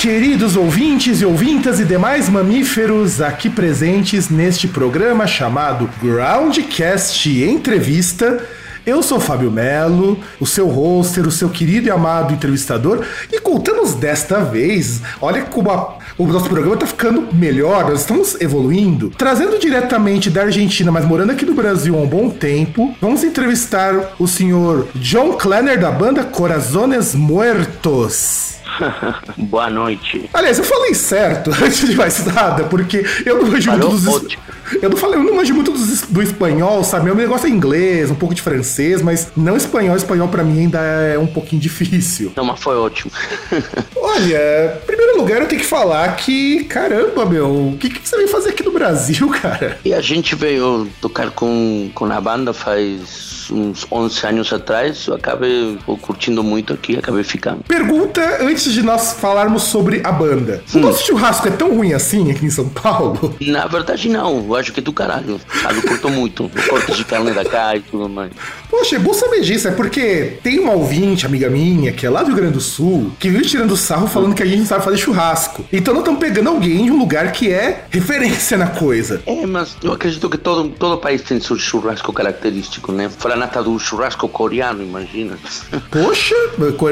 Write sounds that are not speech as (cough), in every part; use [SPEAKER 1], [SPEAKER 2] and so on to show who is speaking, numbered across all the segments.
[SPEAKER 1] Queridos ouvintes e ouvintas e demais mamíferos aqui presentes neste programa chamado Groundcast Entrevista. Eu sou Fábio Melo, o seu hoster, o seu querido e amado entrevistador, e contamos desta vez, olha como a- o nosso programa está ficando melhor, nós estamos evoluindo. Trazendo diretamente da Argentina, mas morando aqui no Brasil há um bom tempo, vamos entrevistar o senhor John Klenner da banda Corazones Muertos. (laughs)
[SPEAKER 2] Boa noite.
[SPEAKER 1] Aliás, eu falei certo (laughs) antes de mais nada, porque eu não manjo muito dos.
[SPEAKER 2] ótimo.
[SPEAKER 1] Eu não falei, eu não manjo muito dos do espanhol, sabe? Meu negócio é inglês, um pouco de francês, mas não espanhol. Espanhol pra mim ainda é um pouquinho difícil.
[SPEAKER 2] Não, mas foi ótimo. (laughs)
[SPEAKER 1] Olha, em primeiro lugar eu tenho que falar que, caramba, meu, o que, que você veio fazer aqui no Brasil, cara?
[SPEAKER 2] E a gente veio tocar com, com a banda faz uns 11 anos atrás. Eu acabei curtindo muito aqui, acabei ficando.
[SPEAKER 1] Pergunta antes de nós falarmos sobre a banda. O nosso churrasco é tão ruim assim aqui em São Paulo?
[SPEAKER 2] Na verdade, não. Eu acho que é do caralho. Sabe, eu curto muito. O corte de carne da cá e tudo mais.
[SPEAKER 1] Poxa, é bom saber disso, é porque tem uma ouvinte, amiga minha, que é lá do Rio Grande do Sul, que vive tirando sarro falando que a gente não sabe fazer churrasco. Então não estamos pegando alguém de um lugar que é referência na coisa.
[SPEAKER 2] É, mas eu acredito que todo, todo país tem seu churrasco característico, né? Franata do churrasco coreano, imagina. (laughs)
[SPEAKER 1] Poxa,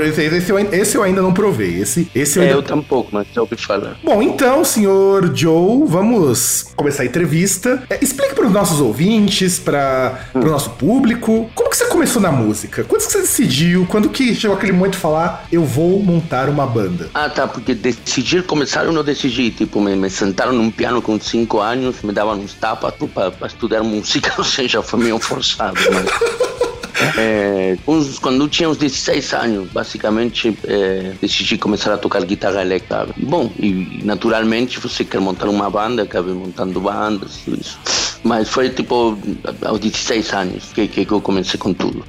[SPEAKER 1] esse, eu, esse eu ainda não provei. Esse, esse eu
[SPEAKER 2] É,
[SPEAKER 1] ainda...
[SPEAKER 2] eu tampouco, mas já ouvi falar.
[SPEAKER 1] Bom, então, senhor Joe, vamos começar a entrevista. É, explique para os nossos ouvintes, para o nosso público, como que você começou na música? Quando que você decidiu? Quando que chegou aquele momento de falar, eu vou montar uma banda?
[SPEAKER 2] Ah, tá, porque decidir começar eu não decidi. Tipo, me, me sentaram num piano com 5 anos, me davam uns tapas para estudar música, (laughs) ou seja, foi meio forçado. Mas... (laughs) É, uns, quando eu tinha uns 16 anos, basicamente, é, decidi começar a tocar guitarra elétrica. Bom, e naturalmente você quer montar uma banda, acabei montando bandas, tudo isso. Mas foi tipo aos 16 anos que, que eu comecei com tudo.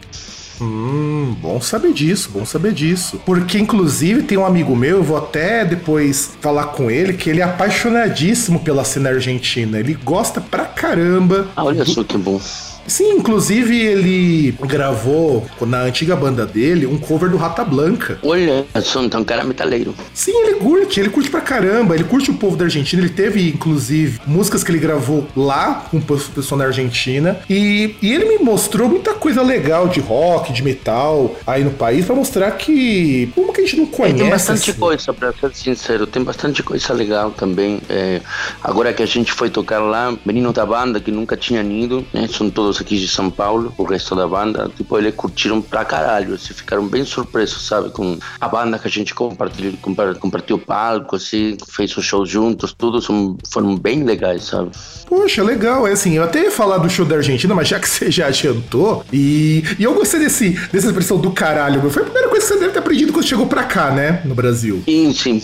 [SPEAKER 1] Hum, bom saber disso, bom saber disso. Porque, inclusive, tem um amigo meu, eu vou até depois falar com ele, que ele é apaixonadíssimo pela cena argentina. Ele gosta pra caramba.
[SPEAKER 2] Ah, olha só que bom.
[SPEAKER 1] Sim, inclusive ele gravou na antiga banda dele um cover do Rata Blanca.
[SPEAKER 2] Olha só, então cara metaleiro.
[SPEAKER 1] Sim, ele curte, ele curte pra caramba, ele curte o povo da Argentina, ele teve, inclusive, músicas que ele gravou lá com o pessoal na Argentina, e, e ele me mostrou muita coisa legal de rock, de metal aí no país, pra mostrar que, como que a gente não
[SPEAKER 2] É,
[SPEAKER 1] conhece...
[SPEAKER 2] tem bastante
[SPEAKER 1] assim?
[SPEAKER 2] coisa, pra ser sincero, tem bastante coisa legal também. É, agora que a gente foi tocar lá, meninos da banda que nunca tinham ido, né, são todos aqui de São Paulo, o resto da banda, tipo, eles curtiram pra caralho, assim, ficaram bem surpresos, sabe, com a banda que a gente compartilhou, compar- compartilhou palco, assim, fez um show juntos, tudo, foram bem legais, sabe.
[SPEAKER 1] Poxa, legal. É assim, eu até ia falar do show da Argentina, mas já que você já adiantou, e, e eu gostei desse, dessa expressão do caralho, meu. Foi a primeira coisa que você deve ter aprendido quando chegou pra cá, né? No Brasil.
[SPEAKER 2] Sim, sim.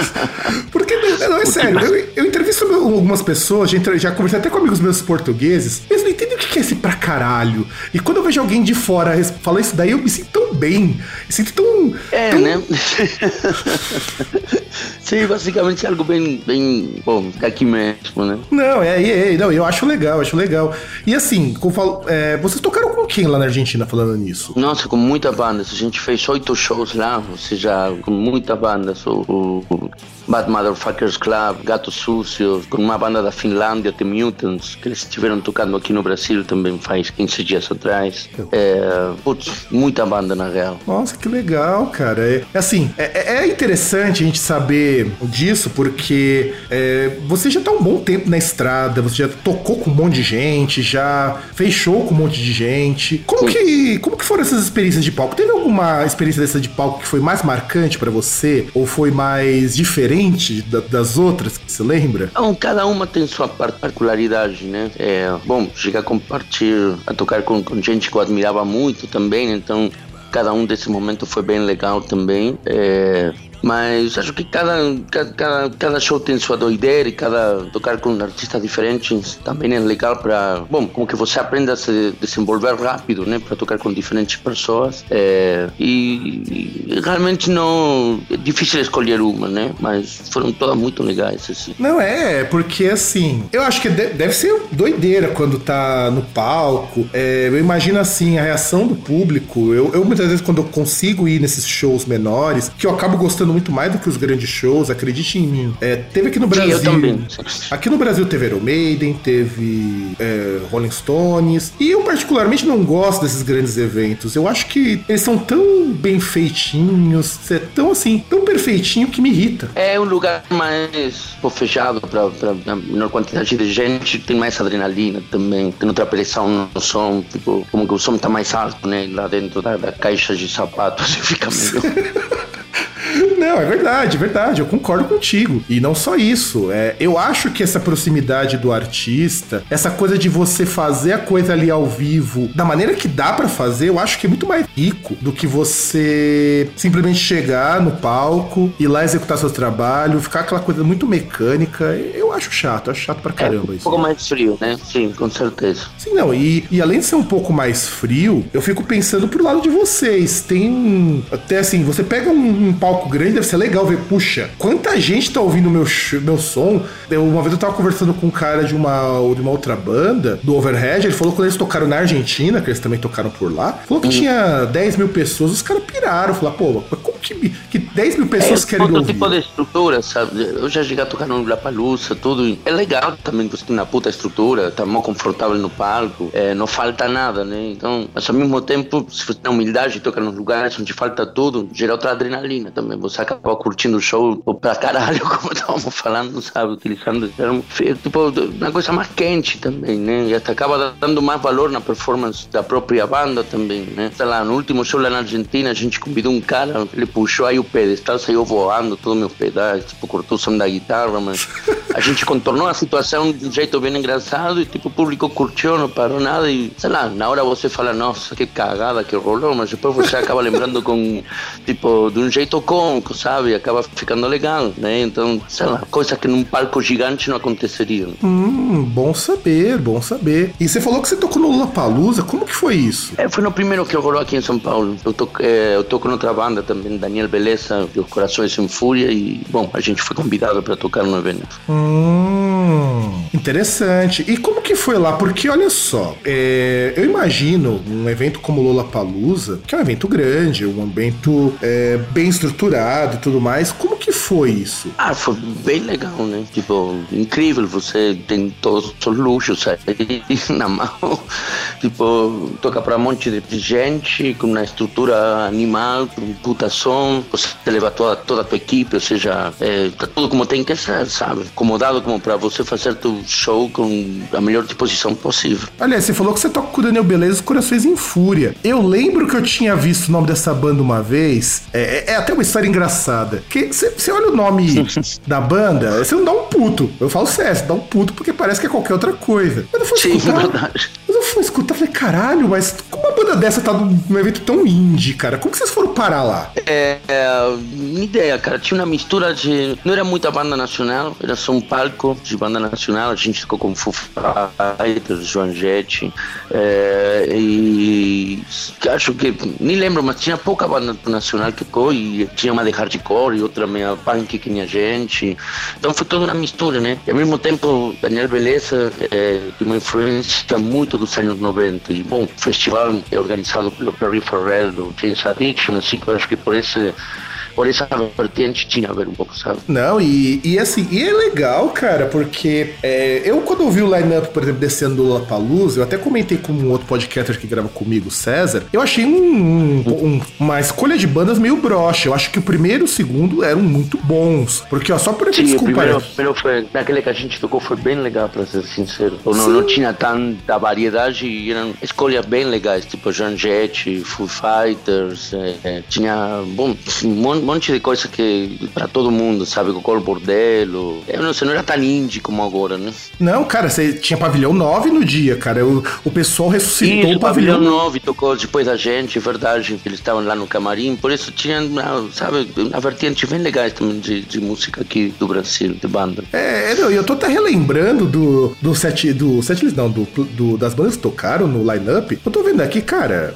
[SPEAKER 2] (laughs)
[SPEAKER 1] Porque, não, não, é sério, eu, eu entrevisto algumas pessoas, já, já conversei até com amigos meus portugueses, eles não entendem o que é esse pra caralho. E quando eu vejo alguém de fora falar isso daí, eu me sinto tão bem. Me sinto tão.
[SPEAKER 2] É,
[SPEAKER 1] tão-
[SPEAKER 2] né? (laughs) Sim, basicamente é algo bem, bem, bom, daqui mesmo, né?
[SPEAKER 1] Não, é, é, é, não, eu acho legal, acho legal. E assim, como falo, é, vocês tocaram com quem lá na Argentina falando nisso?
[SPEAKER 2] Nossa, com muita banda. A gente fez oito shows lá, ou seja, com muita banda. O, o Bad Motherfuckers Club, Gatos Sucios, com uma banda da Finlândia, The Mutants, que eles estiveram tocando aqui no Brasil também faz 15 dias atrás. É, putz, muita banda na real.
[SPEAKER 1] Nossa, que legal, cara. É, é assim, é, é interessante a gente saber disso, porque é, você já tá um bom tempo na estrada, você já tocou com um monte de gente, já fez show com um monte de gente. Como que, como que foram essas experiências de palco? Teve alguma experiência dessa de palco que foi mais marcante pra você? Ou foi mais diferente da- das outras que você lembra?
[SPEAKER 2] Então, cada uma tem sua particularidade, né? É, bom, chegar a compartilhar, a tocar com, com gente que eu admirava muito também, então cada um desses momentos foi bem legal também. É, Mas acho que cada, cada, cada show tem sua doideira e cada tocar com artistas diferentes também é legal para, bom, como que você aprenda a se desenvolver rápido, né, para tocar com diferentes pessoas. É, e, e, realmente não é difícil escolher uma, né, mas foram todas muito legais assim.
[SPEAKER 1] Não é, porque assim, eu acho que deve ser doideira quando tá no palco. É, eu imagino assim a reação do público. Eu, eu muitas vezes quando eu consigo ir nesses shows menores, que eu acabo gostando muito mais do que os grandes shows, acredite em mim. É, teve aqui no Brasil. Sim, eu também. Aqui no Brasil teve Iron Maiden, teve é, Rolling Stones. E eu particularmente não gosto desses grandes eventos. Eu acho que eles são tão bem feitinhos, é tão assim, tão perfeitinho que me irrita.
[SPEAKER 2] É um lugar mais fechado para menor quantidade de gente, tem mais adrenalina também, tem outra pressão no som, tipo, como que o som tá mais alto, né? Lá dentro da, da caixa de sapatos (laughs) fica meio. (laughs)
[SPEAKER 1] Não, é verdade, é verdade. Eu concordo contigo. E não só isso. É, eu acho que essa proximidade do artista, essa coisa de você fazer a coisa ali ao vivo da maneira que dá para fazer, eu acho que é muito mais rico do que você simplesmente chegar no palco, ir lá executar seu trabalho, ficar aquela coisa muito mecânica. Eu acho chato, acho chato pra caramba
[SPEAKER 2] é, um
[SPEAKER 1] isso.
[SPEAKER 2] Um pouco mais frio, né? Sim, com certeza.
[SPEAKER 1] Sim, não. E, e além de ser um pouco mais frio, eu fico pensando pro lado de vocês. Tem. Até assim, você pega um, um palco grande, deve ser legal ver, puxa, quanta gente tá ouvindo meu, meu som. Eu, uma vez eu tava conversando com um cara de uma, de uma outra banda, do Overhead, ele falou que quando eles tocaram na Argentina, que eles também tocaram por lá, falou que hum. tinha 10 mil pessoas, os caras piraram, falaram, pô, como que, que 10 mil pessoas é, querem todo ouvir?
[SPEAKER 2] tipo de estrutura, sabe? Eu já cheguei a tocar no Lapalusa, tudo. É legal também, você tem uma puta estrutura, tá mó confortável no palco, é, não falta nada, né? Então, mas ao mesmo tempo, se você tem humildade e toca nos lugares onde falta tudo, gera outra adrenalina também. Você acaba curtindo o show pra caralho, (laughs) como estávamos falando, sabe? Utilizando. Tipo, uma coisa mais quente também, né? E até acaba dando mais valor na performance da própria banda também, né? Sei lá, no último show lá na Argentina, a gente convidou um cara, ele puxou aí o pedestal, saiu voando todo meu pedais, tipo, cortou o som da guitarra, mas a gente contornou a situação de um jeito bem engraçado e, tipo, o público curtiu, não parou nada e, sei lá, na hora você fala, nossa, que cagada que rolou, mas depois você acaba lembrando com, tipo, de um jeito cômico, sabe? Acaba ficando legal, né? Então, sei lá, coisa que num palco gigante não aconteceria.
[SPEAKER 1] Hum, bom saber, bom saber. E você falou que você tocou no Lollapalooza, como que foi isso?
[SPEAKER 2] É, foi no primeiro que rolou aqui em São Paulo. Eu, toco, é, eu toco noutra banda também, Daniel Beleza, Os Corações em Fúria, e, bom, a gente foi convidado para tocar no evento.
[SPEAKER 1] Hum, interessante. E como que foi lá? Porque, olha só, é, eu imagino um evento como Lollapalooza, que é um evento grande, um evento é, bem estruturado e tudo mais, como que foi isso?
[SPEAKER 2] Ah, foi bem legal, né? Tipo, incrível, você tem todos os luxos aí (laughs) na mão. Tipo, toca para um monte de gente, com uma estrutura animal, com um puta som, você leva toda, toda a tua equipe, ou seja, é, tá tudo como tem que ser, sabe? Acomodado como para você fazer teu show com a melhor disposição possível.
[SPEAKER 1] Aliás, você falou que você toca com o Daniel Beleza Corações em Fúria. Eu lembro que eu tinha visto o nome dessa banda uma vez, é, é até uma história engraçada, que você olha o nome (laughs) da banda, você não dá um puto. Eu falo sério, você dá um puto porque parece que é qualquer outra coisa. Mas eu fui Sim, escutar, verdade. Fui escutar falei, caralho, mas como uma banda dessa tá num evento tão indie, cara? Como que vocês foram parar lá?
[SPEAKER 2] É, é ideia, cara. Tinha uma mistura de. Não era muita banda nacional, era só um palco de banda nacional. A gente ficou com Foo Fighters, Joan Jett. É, e acho que. Nem lembro, mas tinha pouca banda nacional que ficou e tinha uma de hardcore e outra meia punk que tinha gente. Então foi toda uma mistura, né? E ao mesmo tempo, Daniel Beleza é, tem uma influência muito dos anos 90. E, bom, o festival é organizado pelo Perry Farrell, do James Addiction, assim, eu acho que por esse por essa vertente tinha a ver um pouco, sabe?
[SPEAKER 1] Não, e, e assim, e é legal, cara, porque é, eu quando ouvi o line-up, por exemplo, descendo do Lollapalooza, eu até comentei com um outro podcaster que grava comigo, César, eu achei um, um, uma escolha de bandas meio broxa. Eu acho que o primeiro e o segundo eram muito bons. Porque, ó, só por
[SPEAKER 2] Sim, o primeiro, primeiro foi, naquele que a gente tocou foi bem legal, pra ser sincero. Não, não tinha tanta variedade e eram escolhas bem legais, tipo Jean Jett, Foo Fighters, é, é, tinha, bom, um monte monte de coisa que para todo mundo, sabe? Cocô Bordello. Eu não sei, não era tão indie como agora, né?
[SPEAKER 1] Não, cara, você tinha Pavilhão 9 no dia, cara. O, o pessoal ressuscitou
[SPEAKER 2] Isso,
[SPEAKER 1] o Pavilhão,
[SPEAKER 2] Pavilhão 9 tocou depois da gente, é verdade. Eles estavam lá no camarim, por isso tinha, sabe, uma vertente bem legais também de, de música aqui do Brasil, de banda.
[SPEAKER 1] É, não, eu tô até relembrando do, do set, do set não, do, do, das bandas que tocaram no line-up. Eu tô vendo aqui, cara,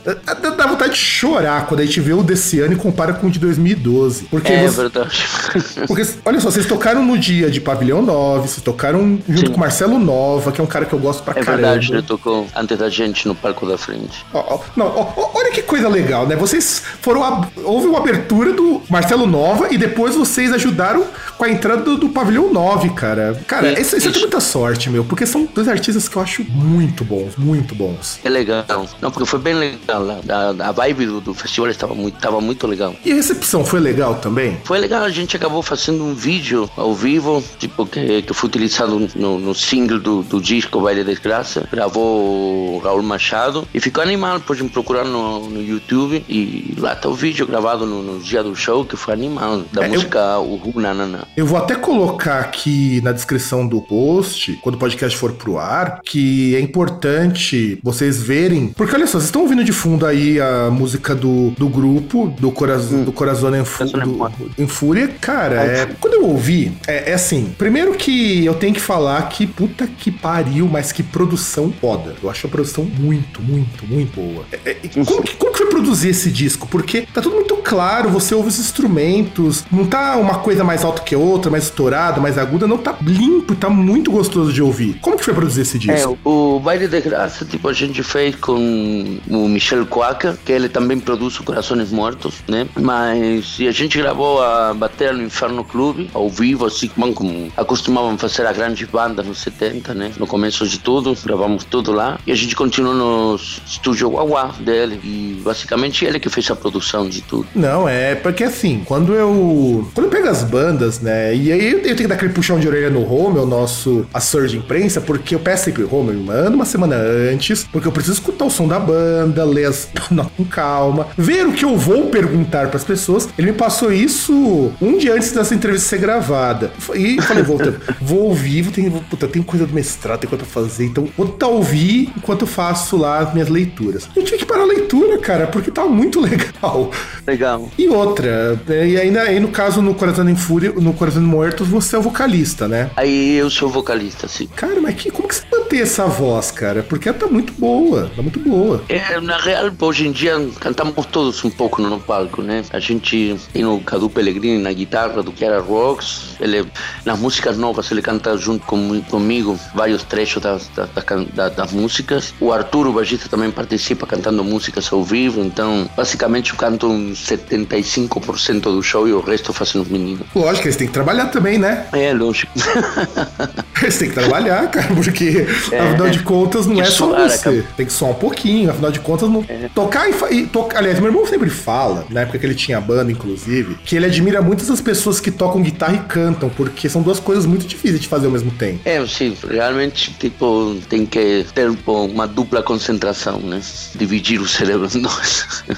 [SPEAKER 1] dá vontade de chorar quando a gente vê o desse ano e compara com o de 2012. Porque
[SPEAKER 2] é
[SPEAKER 1] você,
[SPEAKER 2] verdade. (laughs)
[SPEAKER 1] Porque, olha só, vocês tocaram no dia de Pavilhão 9, vocês tocaram junto Sim. com Marcelo Nova, que é um cara que eu gosto pra
[SPEAKER 2] é
[SPEAKER 1] caramba.
[SPEAKER 2] É verdade, ele tocou antes da gente no palco da frente.
[SPEAKER 1] Ó, ó, não, ó, olha que coisa legal, né? Vocês foram. A, houve uma abertura do Marcelo Nova e depois vocês ajudaram com a entrada do, do Pavilhão 9, cara. Cara, isso, isso, isso tem muita sorte, meu, porque são dois artistas que eu acho muito bons, muito bons.
[SPEAKER 2] É legal. Não, porque foi bem legal. A, a vibe do, do festival estava muito, estava muito legal.
[SPEAKER 1] E a recepção foi legal também?
[SPEAKER 2] Foi legal, a gente acabou fazendo um vídeo ao vivo, tipo, que, que foi utilizado no, no single do, do disco Baile da Desgraça. Gravou Raul Machado e ficou animal, pode procurar no, no YouTube e lá tá o vídeo gravado no, no dia do show, que foi animal, da é, música eu... Uhu Nanana.
[SPEAKER 1] Eu vou até colocar aqui na descrição do post, quando o podcast for pro ar, que é importante vocês verem. Porque olha só, vocês estão ouvindo de fundo aí a música do, do grupo, do, Cora, hum. do Corazon do, em Fúria. Cara, é, quando eu ouvi, é, é, assim: primeiro que eu tenho que falar que puta que pariu, mas que produção foda. Eu acho a produção muito, muito, muito boa. É, é como, que, como que foi produzir esse disco? Porque tá tudo muito claro, você ouve os instrumentos, não tá uma coisa mais alta que outra, mais estourada, mais aguda, não tá limpo, tá muito gostoso de ouvir. Como que foi produzir esse disco?
[SPEAKER 2] É, o Baile de Graça, tipo, a gente fez com o Michel Quaca, que ele também produz o Corações Mortos, né? Mas a gente gravou a Bater no Inferno Clube, ao vivo, assim como acostumavam fazer as grandes bandas nos 70, né? No começo de tudo, gravamos tudo lá. E a gente continuou no estúdio Guaguá dele. E basicamente ele que fez a produção de tudo.
[SPEAKER 1] Não, é porque assim, quando eu. Quando eu pego as bandas, né? E aí eu tenho que dar aquele puxão de orelha no Home, o nosso assessor de imprensa, porque eu peço sempre, Home, me manda uma semana antes, porque eu preciso escutar o som da banda, ler as (laughs) com calma, ver o que eu vou perguntar para as pessoas. Ele me passou isso um dia antes dessa entrevista ser gravada. E falei, vou, (laughs) vou ouvir, vou ter, puta, tem coisa do mestrado, tem coisa pra fazer, então vou tentar ouvir enquanto eu faço lá as minhas leituras. Eu tive que parar a leitura, cara, porque tava muito (laughs) legal.
[SPEAKER 2] Legal.
[SPEAKER 1] E outra, né, e ainda aí no caso no Coração em Fúria, no Coração Mortos, você é o vocalista, né?
[SPEAKER 2] Aí eu sou vocalista, sim.
[SPEAKER 1] Cara, mas que, como que você mantém essa voz, cara? Porque ela tá muito boa, tá muito boa.
[SPEAKER 2] É, na real, hoje em dia cantamos todos um pouco no palco, né? A gente tem o Cadu Pellegrini na guitarra do Chiara Rocks, ele, nas músicas novas ele canta junto com, comigo vários trechos das, das, das, das músicas. O Arturo, o baixista, também participa cantando músicas ao vivo, então basicamente eu canto uns 75% do show e o resto fazem os meninos.
[SPEAKER 1] Lógico, eles têm que trabalhar também, né?
[SPEAKER 2] É, lógico. (laughs) (laughs)
[SPEAKER 1] eles têm que trabalhar, cara, porque é, afinal de contas não é só você. Tem que soar um pouquinho, afinal de contas não... É. tocar e, e tocar. Aliás, meu irmão sempre fala, na época que ele tinha banda, inclusive, que ele admira muitas das pessoas que tocam guitarra e cantam, porque são duas coisas muito difíceis de fazer ao mesmo tempo.
[SPEAKER 2] É, sim, realmente, tipo, tem que ter uma dupla concentração, né? Dividir o cérebro em dois. (laughs)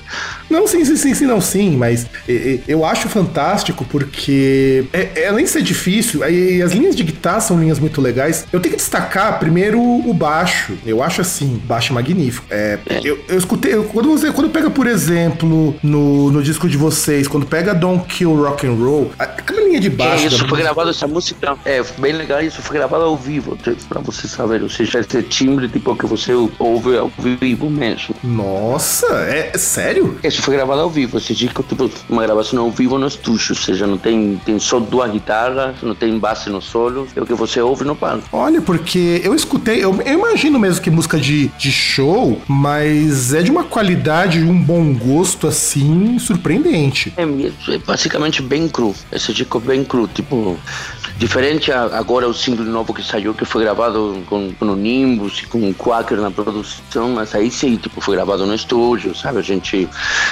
[SPEAKER 1] Não, sim, sim, sim, sim, não, sim, mas eu acho fantástico porque, é, é, além de ser difícil, e as linhas de guitarra são linhas muito legais. Eu tenho que destacar primeiro o baixo. Eu acho assim, baixo magnífico. É, é. Eu, eu escutei, eu, quando você, quando pega, por exemplo, no, no disco de vocês, quando pega Don't Kill Rock and Roll, aquela linha de baixo.
[SPEAKER 2] É, isso foi gravado, essa música é bem legal, isso foi gravado ao vivo, pra você saber, ou seja, esse timbre tipo que você ouve ao vivo mesmo.
[SPEAKER 1] Nossa, é, é sério?
[SPEAKER 2] Isso foi gravado ao vivo, esse disco, tipo, uma gravação ao vivo no estúdio, ou seja, não tem, tem só duas guitarras, não tem base no solo, é o que você ouve no palco.
[SPEAKER 1] Olha, porque eu escutei, eu, eu imagino mesmo que música de, de show, mas é de uma qualidade, um bom gosto assim, surpreendente.
[SPEAKER 2] É, é basicamente bem cru, esse disco bem cru, tipo Diferente agora o single novo que saiu, que foi gravado com, com o Nimbus e com o Quaker na produção, mas aí sim, tipo, foi gravado no estúdio, sabe? A gente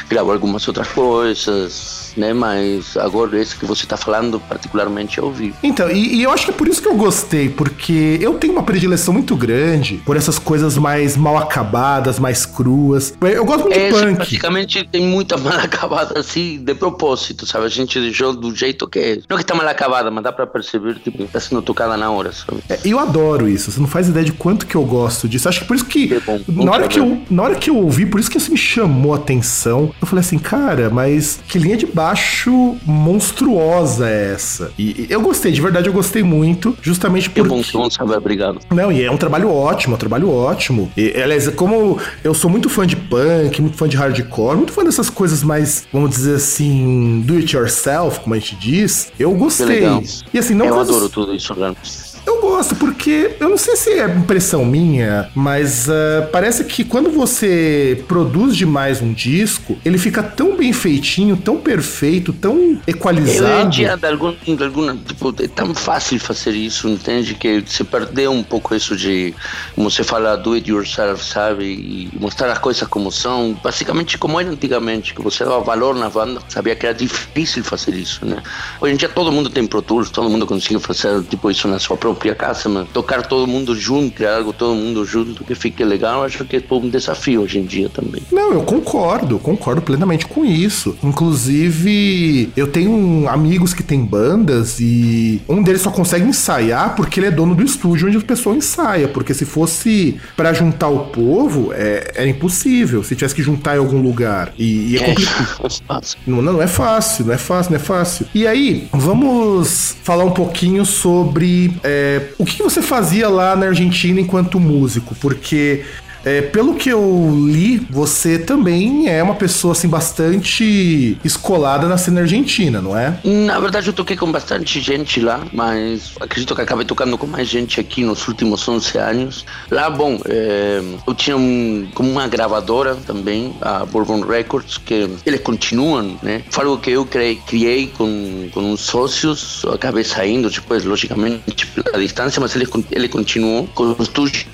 [SPEAKER 2] gravou algumas outras coisas, né? Mas agora esse que você está falando, particularmente, eu ouvi.
[SPEAKER 1] Então, e, e, eu acho que é por isso que eu gostei, porque eu tenho uma predileção muito grande por essas coisas mais mal acabadas, mais cruas. Eu gosto muito
[SPEAKER 2] é,
[SPEAKER 1] de punk.
[SPEAKER 2] Praticamente tem muita (laughs) mal acabada assim, de propósito, sabe? A gente deixou do jeito que é. Não que tá mal acabada, mas dá pra perceber, tipo, tá sendo tocada na hora, sabe?
[SPEAKER 1] É, eu adoro isso, você não faz ideia de quanto que eu gosto disso. Acho que por isso que. É bom, na, hora que eu, na hora que eu ouvi, por isso que isso me chamou a atenção. Eu falei assim, cara, mas que linha de acho monstruosa essa. E eu gostei, de verdade eu gostei muito, justamente porque...
[SPEAKER 2] Que bom som, sabe? Obrigado.
[SPEAKER 1] Não, e é um trabalho ótimo, é um trabalho ótimo. E, aliás, como eu sou muito fã de punk, muito fã de hardcore, muito fã dessas coisas mais, vamos dizer assim, do it yourself, como a gente diz, eu gostei.
[SPEAKER 2] E assim, não... Eu adoro tudo isso, Orlando.
[SPEAKER 1] Eu gosto, porque eu não sei se é impressão minha, mas uh, parece que quando você produz demais um disco, ele fica tão bem feitinho, tão perfeito, tão equalizado.
[SPEAKER 2] Dia, de algum, de alguma, tipo, é tão fácil fazer isso, entende? Que você perdeu um pouco isso de, como você fala, do it yourself, sabe? E mostrar as coisas como são, basicamente como era antigamente, que você dava valor na banda, sabia que era difícil fazer isso, né? Hoje em dia todo mundo tem Pro Tools, todo mundo consegue fazer tipo isso na sua própria própria casa, mano. Tocar todo mundo junto, criar algo todo mundo junto que fique legal, acho que é um desafio hoje em dia também.
[SPEAKER 1] Não, eu concordo, concordo plenamente com isso. Inclusive, eu tenho amigos que têm bandas e um deles só consegue ensaiar porque ele é dono do estúdio onde a pessoa ensaia. Porque se fosse para juntar o povo, é, era impossível. Se tivesse que juntar em algum lugar. E, e é, é complicado. (laughs) não, não é fácil, não é fácil, não é fácil. E aí, vamos falar um pouquinho sobre. É, é, o que você fazia lá na Argentina enquanto músico? Porque é, pelo que eu li, você também é uma pessoa assim bastante escolada na cena argentina, não é?
[SPEAKER 2] Na verdade, eu toquei com bastante gente lá, mas acredito que acabei tocando com mais gente aqui nos últimos 11 anos. Lá, bom, é, eu tinha um, como uma gravadora também, a Bourbon Records, que eles continuam, né? Falo que eu criei, com, com uns sócios, acabei saindo depois, logicamente, pela distância, mas ele, ele continuou com o estúdio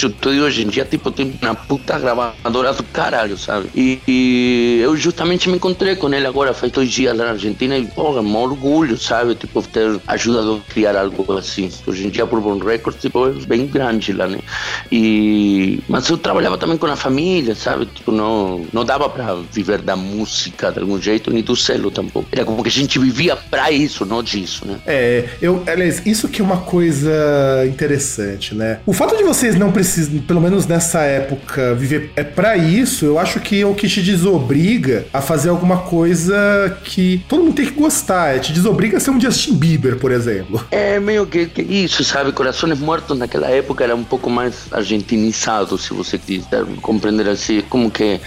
[SPEAKER 2] hoje em dia, tipo, tem uma puta gravadora do caralho, sabe? E, e, eu justamente me encontrei com ele agora, faz dois dias lá na Argentina, e, porra, um orgulho, sabe? Tipo, ter ajudado a criar algo assim. Hoje em dia, por Bom Records, tipo, é bem grande lá, né? E, mas eu trabalhava também com a família, sabe? Tipo, não, não dava pra viver da música de algum jeito, nem do selo tampouco. Era como que a gente vivia pra isso, não disso, né?
[SPEAKER 1] É, eu, aliás, isso que é uma coisa interessante, né? O fato de vocês não precisam, pelo menos nessa época, época viver é para isso, eu acho que é o que te desobriga a fazer alguma coisa que todo mundo tem que gostar. É, te desobriga a ser um Justin Bieber, por exemplo.
[SPEAKER 2] É meio que, que isso, sabe? Corações Mortos naquela época era um pouco mais argentinizado, se você quiser compreender assim, como que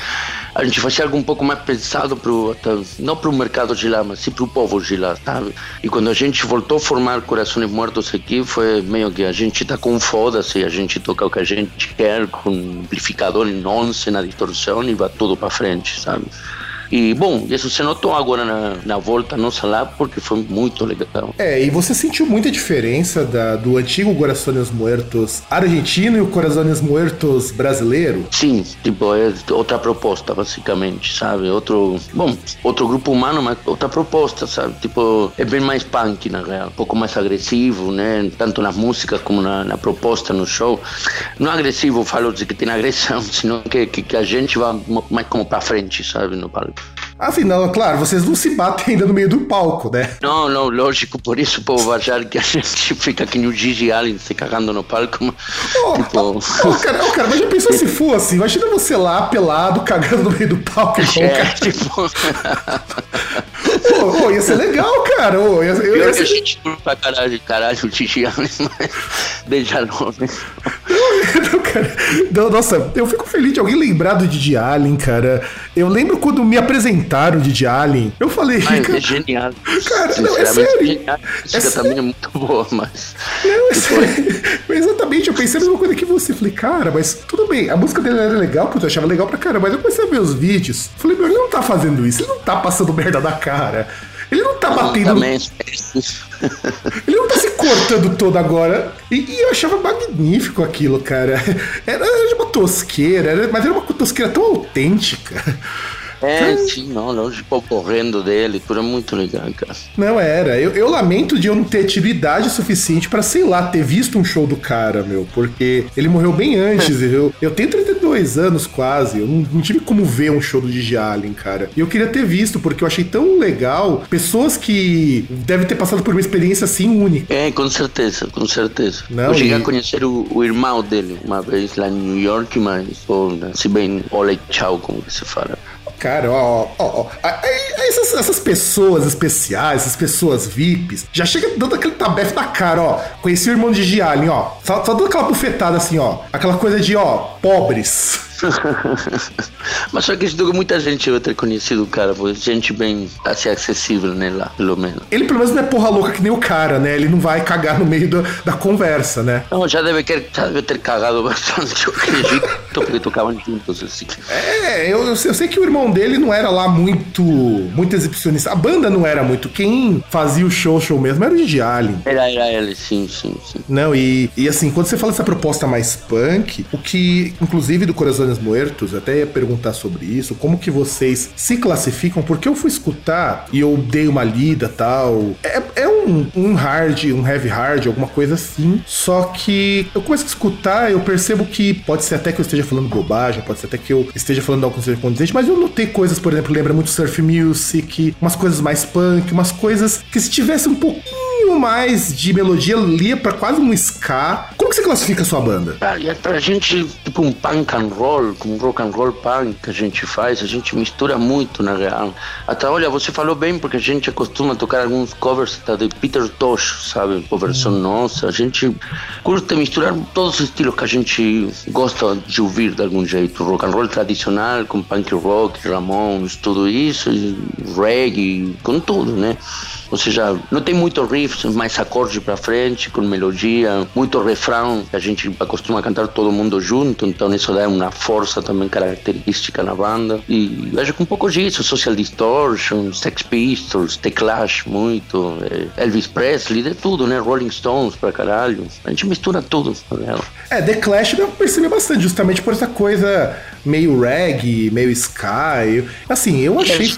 [SPEAKER 2] a gente fazia algo um pouco mais pensado pro, não para o mercado de lá, mas sim para o povo de lá, sabe? E quando a gente voltou a formar Corações Mortos aqui, foi meio que a gente tá com foda-se, a gente toca o que a gente quer, com amplificador em 11 na distorção e vai tudo para frente, sabe? E, bom, isso se notou agora na, na volta nossa lá, porque foi muito legal.
[SPEAKER 1] É, e você sentiu muita diferença da, do antigo Corazones Muertos argentino e o Corazones Muertos brasileiro?
[SPEAKER 2] Sim, tipo, é outra proposta, basicamente, sabe? Outro, bom, outro grupo humano, mas outra proposta, sabe? Tipo, é bem mais punk, na real, um pouco mais agressivo, né? Tanto nas músicas como na, na proposta, no show. Não agressivo, falo de que tem agressão, (laughs) senão que, que, que a gente vai mais como pra frente, sabe? No palco.
[SPEAKER 1] Afinal, claro, vocês não se batem ainda no meio do palco, né?
[SPEAKER 2] Não, não, lógico, por isso o povo achar que a gente (laughs) fica aqui no Gigi Allen se cagando no palco. Mas,
[SPEAKER 1] oh, tipo... oh, cara, oh, cara, mas já pensou se for assim? Imagina você lá, pelado, cagando no meio do palco.
[SPEAKER 2] É, cara. tipo... (laughs)
[SPEAKER 1] oh, oh, ia ser legal, cara. Oh, ia,
[SPEAKER 2] eu, ia ser... a gente pra caralho, caralho, o Gigi Allen, (laughs) mas.
[SPEAKER 1] Cara. Nossa, eu fico feliz de alguém lembrar do Didi Allen, cara. Eu lembro quando me apresentaram o Didi Allen, eu falei.
[SPEAKER 2] Mas cara, é genial.
[SPEAKER 1] Cara, não, é sério. Genial.
[SPEAKER 2] A é também é muito boa, mas.
[SPEAKER 1] Não, é sério. Exatamente, eu pensei a mesma coisa que você. Falei, cara, mas tudo bem, a música dele era legal, porque eu achava legal pra caramba, mas eu comecei a ver os vídeos. Falei, meu, ele não tá fazendo isso, ele não tá passando merda da cara. Ele não tá batendo. Ele não tá se cortando todo agora. E, e eu achava magnífico aquilo, cara. Era uma tosqueira, era, mas era uma tosqueira tão autêntica.
[SPEAKER 2] É, sim, não, não, tipo, correndo dele, tudo é muito legal, cara.
[SPEAKER 1] Não era. Eu, eu lamento de eu não ter tido idade suficiente pra, sei lá, ter visto um show do cara, meu. Porque ele morreu bem antes. (laughs) eu, eu tenho 32 anos quase. Eu não, não tive como ver um show do Digi Allen, cara. E eu queria ter visto, porque eu achei tão legal. Pessoas que devem ter passado por uma experiência assim única.
[SPEAKER 2] É, com certeza, com certeza.
[SPEAKER 1] Não,
[SPEAKER 2] eu cheguei
[SPEAKER 1] e-
[SPEAKER 2] a conhecer o, o irmão dele uma vez lá em New York, mas, pô, se bem, olha tchau, como que se fala.
[SPEAKER 1] Cara, ó, ó, ó. a- a- Essas, essas pessoas especiais, essas pessoas VIPs, já chega dando aquele tabefe na cara, ó. Conheci o irmão de Gialin, ó. Só, só dando aquela bufetada assim, ó. Aquela coisa de, ó, pobres. (laughs)
[SPEAKER 2] Mas só que muita gente vai ter conhecido o cara, gente bem assim, acessível, né, lá, pelo menos.
[SPEAKER 1] Ele pelo menos não é porra louca que nem o cara, né? Ele não vai cagar no meio da, da conversa, né?
[SPEAKER 2] Não, já deve, ter, já deve ter cagado bastante, eu acredito, porque tocavam juntos, assim.
[SPEAKER 1] É, eu, eu sei- eu sei que o irmão dele não era lá muito, muito exibicionista. A banda não era muito. Quem fazia o show, show mesmo era o Didi Allen.
[SPEAKER 2] Era, era ele, sim, sim, sim.
[SPEAKER 1] Não, e, e assim, quando você fala essa proposta mais punk, o que, inclusive do Corazones Muertos, eu até ia perguntar sobre isso, como que vocês se classificam, porque eu fui escutar e eu dei uma lida tal. É, é um, um hard, um heavy hard, alguma coisa assim. Só que eu começo a escutar, eu percebo que pode ser até que eu esteja falando bobagem, pode ser até que eu esteja falando algo que não seja condizente, mas eu notei coisas, por exemplo, lembra muito surf music, umas coisas mais punk, umas coisas que se tivesse um pouquinho mais de melodia, lia pra quase um ska. Como que você classifica a sua banda?
[SPEAKER 2] E é pra gente, tipo um punk and roll, com um rock and roll punk que a gente faz, a gente mistura muito na real. Até olha, você falou bem, porque a gente costuma tocar alguns covers tá, de Peter Tosh, sabe? Com versão nossa. A gente curte misturar todos os estilos que a gente gosta de ouvir de algum jeito. Rock and roll tradicional, com punk rock, Ramones, tudo isso, reggae, com tudo, né? Ou seja, não tem muito riffs, mais acorde pra frente, com melodia, muito refrão, que a gente acostuma cantar todo mundo junto, então isso dá uma força também característica na banda. E vejo com um pouco disso, Social Distortion, Sex Pistols, The Clash muito, eh, Elvis Presley, de tudo, né? Rolling Stones pra caralho. A gente mistura tudo, real.
[SPEAKER 1] É, The Clash deu pra perceber bastante, justamente por essa coisa meio reggae, meio. Eu- assim, eu achei.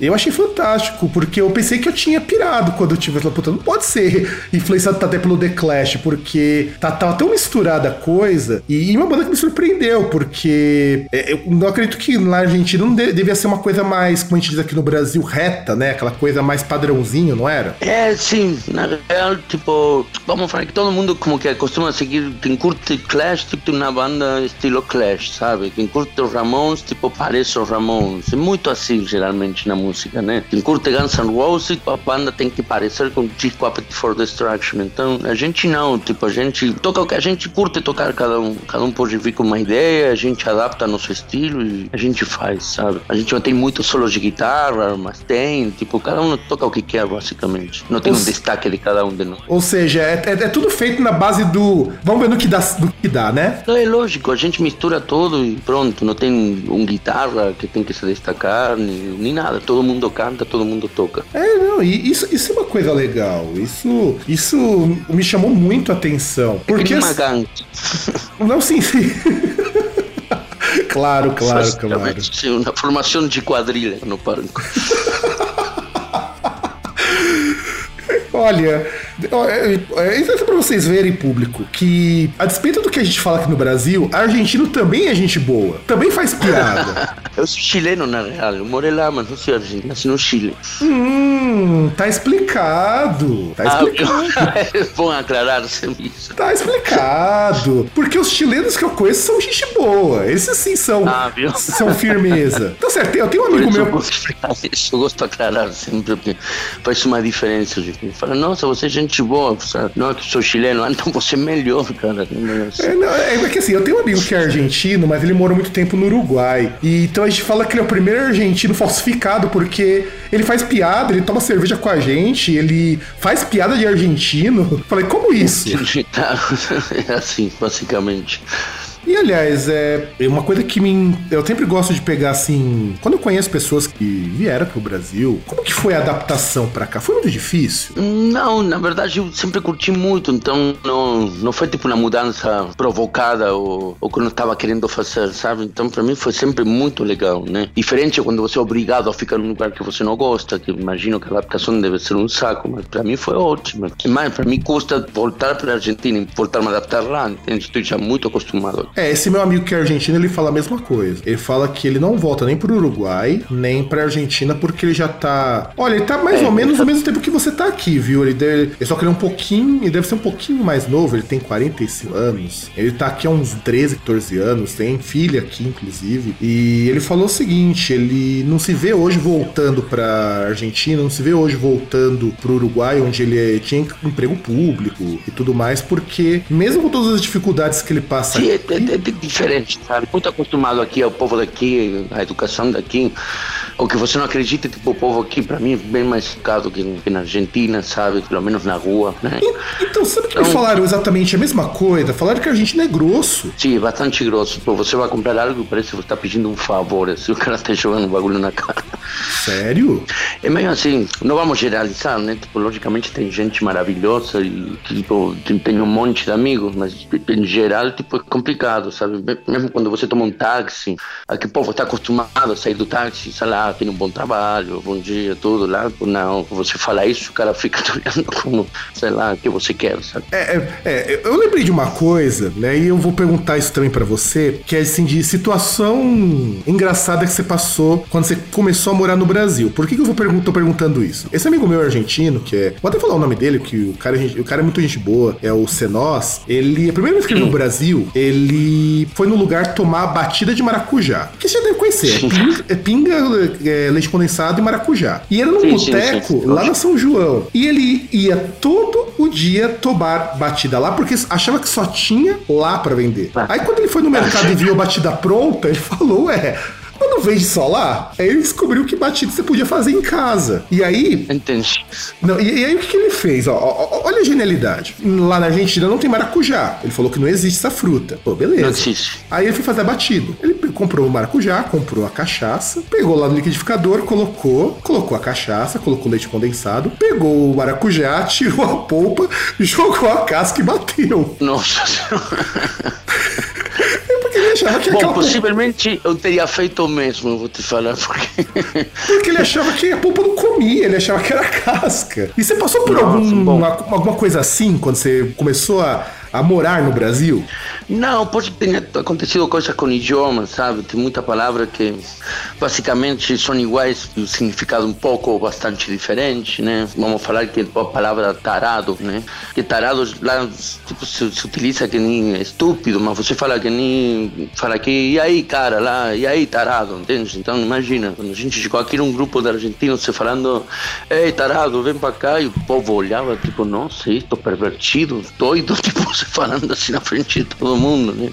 [SPEAKER 1] Eu achei fantástico, porque eu pensei que eu tinha pirado quando eu tive essa puta. Não pode ser influenciado até pelo The Clash, porque tá, tava tão misturada a coisa. E, e uma banda que me surpreendeu, porque é, eu não acredito que na Argentina não de- devia ser uma coisa mais, como a gente diz aqui no Brasil, reta, né? Aquela coisa mais padrãozinho, não era?
[SPEAKER 2] É, sim, na real, tipo, vamos falar que todo mundo como que costuma seguir, quem curte Clash, tipo, tem uma banda estilo Clash, sabe? Quem curte os Ramones, tipo, parece os Ramones. É muito assim, geralmente, na música, né? Quem curte Guns N' Roses, a banda tem que parecer com Chico Appetite for Destruction. Então, a gente não, tipo, a gente toca o que a gente curte tocar, cada um. Cada um pode vir com uma ideia, a gente adapta nosso estilo e a gente faz, sabe? A gente não tem muito solos de guitarra, mas tem, tipo, cada um toca o que quer, basicamente. Não tem um
[SPEAKER 1] Os-
[SPEAKER 2] destaque de cada um de nós.
[SPEAKER 1] Ou seja, é, é- é tudo feito na base do. Vamos ver no que dá, no que dá né?
[SPEAKER 2] Não, é lógico, a gente mistura tudo e pronto, não tem um guitarra que tem que se destacar, nem, nem nada. Todo mundo canta, todo mundo toca.
[SPEAKER 1] É, não, e isso, isso é uma coisa legal. Isso, isso me chamou muito a atenção.
[SPEAKER 2] É que
[SPEAKER 1] Porque.
[SPEAKER 2] nem uma gangue. (laughs)
[SPEAKER 1] Não, sim, sim. (laughs) claro, claro, claro.
[SPEAKER 2] Uma formação de quadrilha no palco. (laughs)
[SPEAKER 1] Olha, é, é, isso é pra vocês verem, público, que a despeito do que a gente fala aqui no Brasil, argentino também é gente boa. Também faz piada. (laughs)
[SPEAKER 2] Eu sou chileno, na real. Eu morei lá, mas não sou argentino, nasci no Chile.
[SPEAKER 1] hum, tá explicado. Tá
[SPEAKER 2] Ah,
[SPEAKER 1] explicado. (laughs)
[SPEAKER 2] é bom aclarar sempre isso.
[SPEAKER 1] Tá explicado. Porque os chilenos que eu conheço são gente boa. Esses sim são,
[SPEAKER 2] Ah, viu?
[SPEAKER 1] são firmeza. Tá certo, eu tenho um amigo
[SPEAKER 2] isso eu
[SPEAKER 1] meu.
[SPEAKER 2] gosto de explicar isso, eu gosto de aclarar sempre, porque faz uma diferença. Gente. Fala, nossa, você é gente boa, não que sou chileno, ah, então você é melhor, cara. Não é assim.
[SPEAKER 1] É, não, é porque assim, eu tenho um amigo que é argentino, mas ele morou muito tempo no Uruguai. E então a gente fala que ele é o primeiro argentino falsificado, porque ele faz piada, ele toma cerveja com a gente, ele faz piada de argentino. Falei, como isso? (laughs)
[SPEAKER 2] É assim, basicamente.
[SPEAKER 1] E aliás, é uma coisa que me. Eu sempre gosto de pegar assim. Quando eu conheço pessoas que vieram pro Brasil, como que foi a adaptação para cá? Foi muito difícil?
[SPEAKER 2] Não, na verdade eu sempre curti muito, então não, não foi tipo uma mudança provocada ou, ou que eu não estava querendo fazer, sabe? Então para mim foi sempre muito legal, né? Diferente quando você é obrigado a ficar num lugar que você não gosta, que imagino que a adaptação deve ser um saco, mas para mim foi ótimo. Mas para mim custa voltar para a Argentina e voltar a me adaptar lá, entende? Estou já muito acostumado.
[SPEAKER 1] É, esse meu amigo que é argentino, ele fala a mesma coisa. Ele fala que ele não volta nem pro Uruguai, nem pra Argentina, porque ele já tá. Olha, ele tá mais é, ou menos tá... ao mesmo tempo que você tá aqui, viu? Ele, deve... ele só que ele é um pouquinho. Ele deve ser um pouquinho mais novo, ele tem 45 anos. Ele tá aqui há uns 13, 14 anos, tem filha aqui, inclusive. E ele falou o seguinte: ele não se vê hoje voltando pra Argentina, não se vê hoje voltando pro Uruguai, onde ele tinha emprego público e tudo mais, porque mesmo com todas as dificuldades que ele passa.
[SPEAKER 2] Aqui, é, diferente, sabe? Muito acostumado aqui ao povo daqui, a educação daqui. O que você não acredita, tipo, o povo aqui, para mim, é bem mais caro que, que, na Argentina, sabe? Pelo menos na rua, né?
[SPEAKER 1] Então, sabe que então, me falaram exatamente a mesma coisa? Falaram que a Argentina é grosso.
[SPEAKER 2] Sim, bastante grosso. Pô, você vai comprar algo e parece que você tá pedindo um favor, se (laughs) o cara tá jogando um bagulho na cara.
[SPEAKER 1] Sério?
[SPEAKER 2] É meio assim, não vamos generalizar, né? Tipo, logicamente tem gente maravilhosa e, tipo, tem um monte de amigos, mas em geral, tipo, é complicado, sabe? Mesmo quando você toma um táxi, aqui o povo está acostumado a sair do táxi, sei lá, tem um bom trabalho, bom dia, tudo lá. Não, você fala isso, o cara fica olhando como, sei lá, o que você quer, sabe?
[SPEAKER 1] É, é, é, eu lembrei de uma coisa, né, e eu vou perguntar isso também para você, que é assim, de situação engraçada que você passou quando você começou a morar no Brasil. Por que, que eu vou pergun tô perguntando isso? Esse amigo meu argentino, que é. Vou até falar o nome dele, que o cara, é o cara é muito gente boa, é o Senós. Ele, a primeira vez que ele no Brasil, ele foi no lugar tomar batida de maracujá. Que você deve conhecer. É pinga, é pinga é, leite condensado e maracujá. E era num boteco lá na São João. E ele ia todo o dia tomar batida lá, porque achava que só tinha lá para vender. Ah. Aí quando ele foi no mercado e viu a batida pronta, ele falou: Ué, quando veio de solar, aí ele descobriu que batida você podia fazer em casa. E aí.
[SPEAKER 2] Entendi.
[SPEAKER 1] Não, e, e, aí o que, que ele fez? Ó, ó, olha a genialidade. Lá na Argentina não tem maracujá. Ele falou que não existe essa fruta. Pô, beleza. Não existe. Aí ele foi fazer a batida. Ele comprou o maracujá, comprou a cachaça, pegou lá no liquidificador, colocou, colocou a cachaça, colocou leite condensado, pegou o maracujá, (laughs) tirou a polpa, jogou a casca e bateu.
[SPEAKER 2] Nossa senhora. (laughs) Achava que Bom, aquela possivelmente eu teria feito o mesmo, vou te falar, porque.
[SPEAKER 1] Porque ele achava que a polpa não comia, ele achava que era casca. E você passou por Nossa, algum, alguma coisa assim quando você começou a a morar no Brasil?
[SPEAKER 2] Não, pode ter acontecido coisas com idiomas, sabe? Tem muita palavra que basicamente são iguais, o significado um pouco ou bastante diferente, né? Vamos falar que a palavra tarado, né? Que tarado lá tipo, se, se utiliza que nem estúpido, mas você fala que nem. Fala que e aí, cara, lá, e aí, tarado, entende? Então imagina, quando a gente chegou aqui num grupo de argentinos, você falando, ei, tarado, vem pra cá, e o povo olhava, tipo, nossa, estou pervertido, doido, (laughs) tipo, você falando assim na frente de todo mundo, né?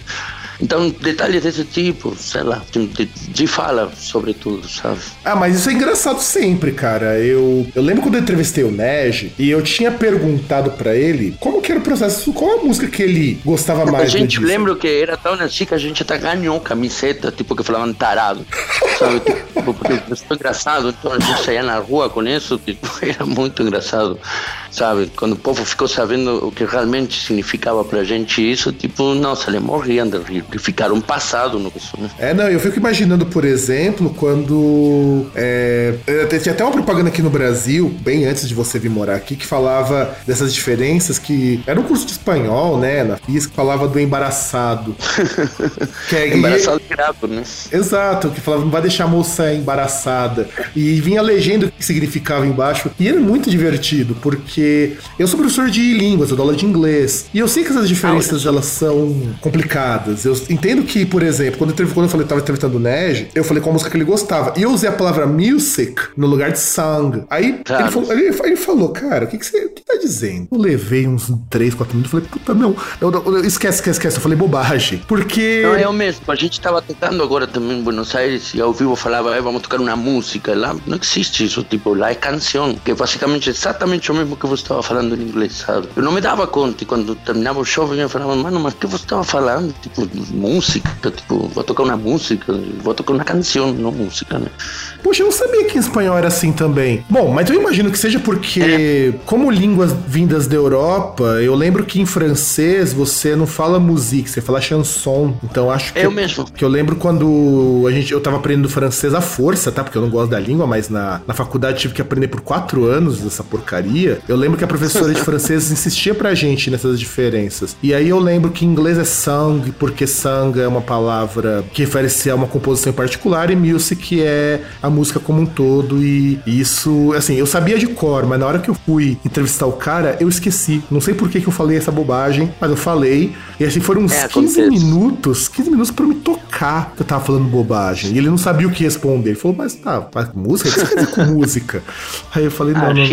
[SPEAKER 2] Então, detalhes desse tipo, sei lá, de, de, fala, sobretudo, sabe?
[SPEAKER 1] Ah, mas isso é engraçado sempre, cara. Eu, eu lembro quando eu entrevistei o Nej e eu tinha perguntado para ele como que era o processo, qual a música que ele gostava mais.
[SPEAKER 2] A gente lembra que era tão assim que a gente até ganhou camiseta, tipo que falavam tarado, sabe? (laughs) tipo, porque foi engraçado, então a gente saía na rua com isso, tipo, (laughs) era muito engraçado sabe? Quando o povo ficou sabendo o que realmente significava pra gente isso, tipo, nossa, ele morriam de rir, que ficaram passados no isso, né?
[SPEAKER 1] É, não, eu fico imaginando, por exemplo, quando. É, tinha até uma propaganda aqui no Brasil, bem antes de você vir morar aqui, que falava dessas diferenças, que era um curso de espanhol, né, na que falava do embaraçado. (laughs)
[SPEAKER 2] que é, embaraçado grado, né?
[SPEAKER 1] Exato, que falava, não vai deixar a moça embaraçada. E vinha a legenda que significava embaixo. E era muito divertido, porque eu sou professor de línguas, eu dou aula de inglês. E eu sei que essas diferenças elas são complicadas. Eu entendo que, por exemplo, quando eu, quando eu falei, tava entrevistando o Nej, eu falei a música que ele gostava. E eu usei a palavra music no lugar de song. Aí claro. ele, falou, ele, ele, falou, cara, o que, que você que tá dizendo? Eu levei uns 3, 4 minutos e falei, puta, não. Eu, eu, esquece, esquece, esquece. Eu falei bobagem. Porque.
[SPEAKER 2] Não, é o mesmo. A gente tava tentando agora também em Buenos Aires e eu ao vivo falava, vamos tocar uma música. Lá não existe isso, tipo, lá é canção, que é basicamente exatamente o mesmo que você estava falando em inglês, sabe? Eu não me dava conta, e quando terminava o show, eu falava, mano, mas o que você estava falando? Tipo, música, tipo, vou tocar uma música, vou tocar uma canção, não música, né?
[SPEAKER 1] Poxa, eu não sabia que em espanhol era assim também. Bom, mas eu imagino que seja porque, é. como línguas vindas da Europa, eu lembro que em francês você não fala musique, você fala chanson. Então acho que.
[SPEAKER 2] Eu mesmo.
[SPEAKER 1] Que eu lembro quando a gente, eu tava aprendendo francês à força, tá? Porque eu não gosto da língua, mas na, na faculdade tive que aprender por quatro anos essa porcaria. Eu lembro que a professora de (laughs) francês insistia pra gente nessas diferenças. E aí eu lembro que em inglês é sang, porque sang é uma palavra que refere-se a uma composição em particular, e music é a música como um todo. E isso, assim, eu sabia de cor, mas na hora que eu fui entrevistar o cara, eu esqueci. Não sei por que, que eu falei essa bobagem, mas eu falei. E assim foram uns é, 15 minutos, 15 minutos pra me tocar que eu tava falando bobagem. E ele não sabia o que responder. Ele falou, mas tá, mas música? O que você quer dizer com música? (laughs) Aí eu falei, não, ah, não,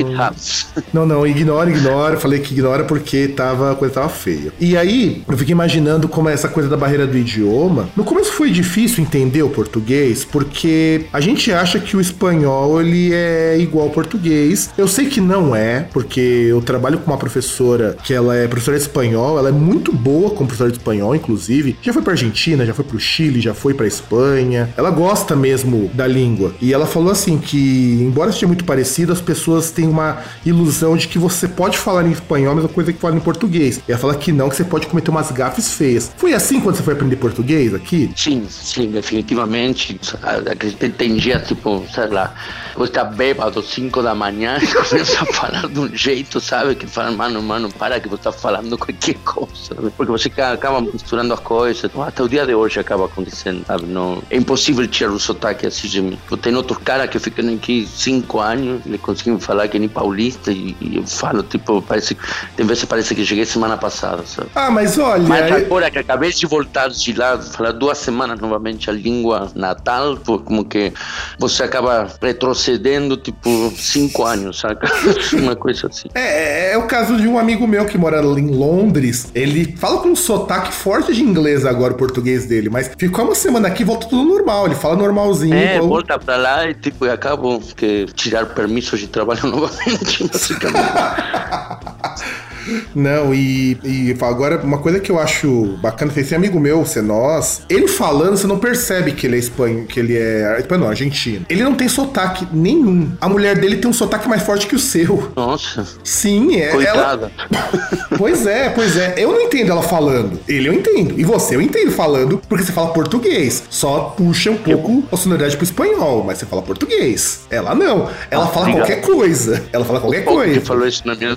[SPEAKER 1] não, não, não, ignora, ignora. Eu falei que ignora porque tava, a coisa tava feia. E aí, eu fiquei imaginando como é essa coisa da barreira do idioma. No começo foi difícil entender o português, porque a gente acha que o espanhol ele é igual ao português. Eu sei que não é, porque eu trabalho com uma professora que ela é professora de espanhol, ela é muito boa como professora de espanhol, inclusive. Já foi pra Argentina, já foi pro Chile, já foi pra Espanha. Ela gosta mesmo da língua. E ela falou assim que, embora seja muito parecido, as pessoas têm uma ilusão de que você pode falar em espanhol a mesma coisa que fala em português. E ela fala que não, que você pode cometer umas gafes feias. Foi assim quando você foi aprender português aqui?
[SPEAKER 2] Sim, sim, definitivamente. A gente entendia, tipo, sei lá, você tá bêbado 5 da manhã e (laughs) começa a falar de um jeito, sabe? Que fala, mano, mano, para que você está falando qualquer coisa. Porque você acaba misturando as coisas. Até o dia de hoje acaba acontecendo, sabe? Não, é impossível tirar o sotaque assim de mim. Tem outros caras que ficam aqui cinco anos, eles conseguem falar que nem paulista e, e, eu falo, tipo, parece tem vezes parece que cheguei semana passada, sabe?
[SPEAKER 1] Ah, mas olha.
[SPEAKER 2] Mas agora que acabei de voltar de lá, falar duas semanas novamente a língua natal, como que você acaba retrocedendo, tipo, cinco anos, saca? (laughs) Uma coisa assim.
[SPEAKER 1] É, é, é o caso de um amigo meu que mora em Londres. Ele fala com um sotaque forte de inglês agora, o português dele, mas ficou uma semana aqui e volta tudo normal. Ele fala normalzinho.
[SPEAKER 2] É, volta pra lá e tipo, acabam que tirar permissos de trabalho (laughs) novamente, basicamente. (laughs)
[SPEAKER 1] Não, e, e agora, uma coisa que eu acho bacana, esse amigo meu, ser nós, ele falando, você não percebe que ele é espanhol, que ele é espanhol, argentino. Ele não tem sotaque nenhum. A mulher dele tem um sotaque mais forte que o seu.
[SPEAKER 2] Nossa.
[SPEAKER 1] Sim, é.
[SPEAKER 2] Coitada.
[SPEAKER 1] Ela... (laughs) pois é, pois é. Eu não entendo ela falando. Ele eu entendo. E você eu entendo falando, porque você fala português. Só puxa um pouco a sonoridade pro espanhol, mas você fala português. Ela não. Ela ah, fala obrigado. qualquer coisa. Ela fala qualquer coisa. Ele
[SPEAKER 2] falou isso na minha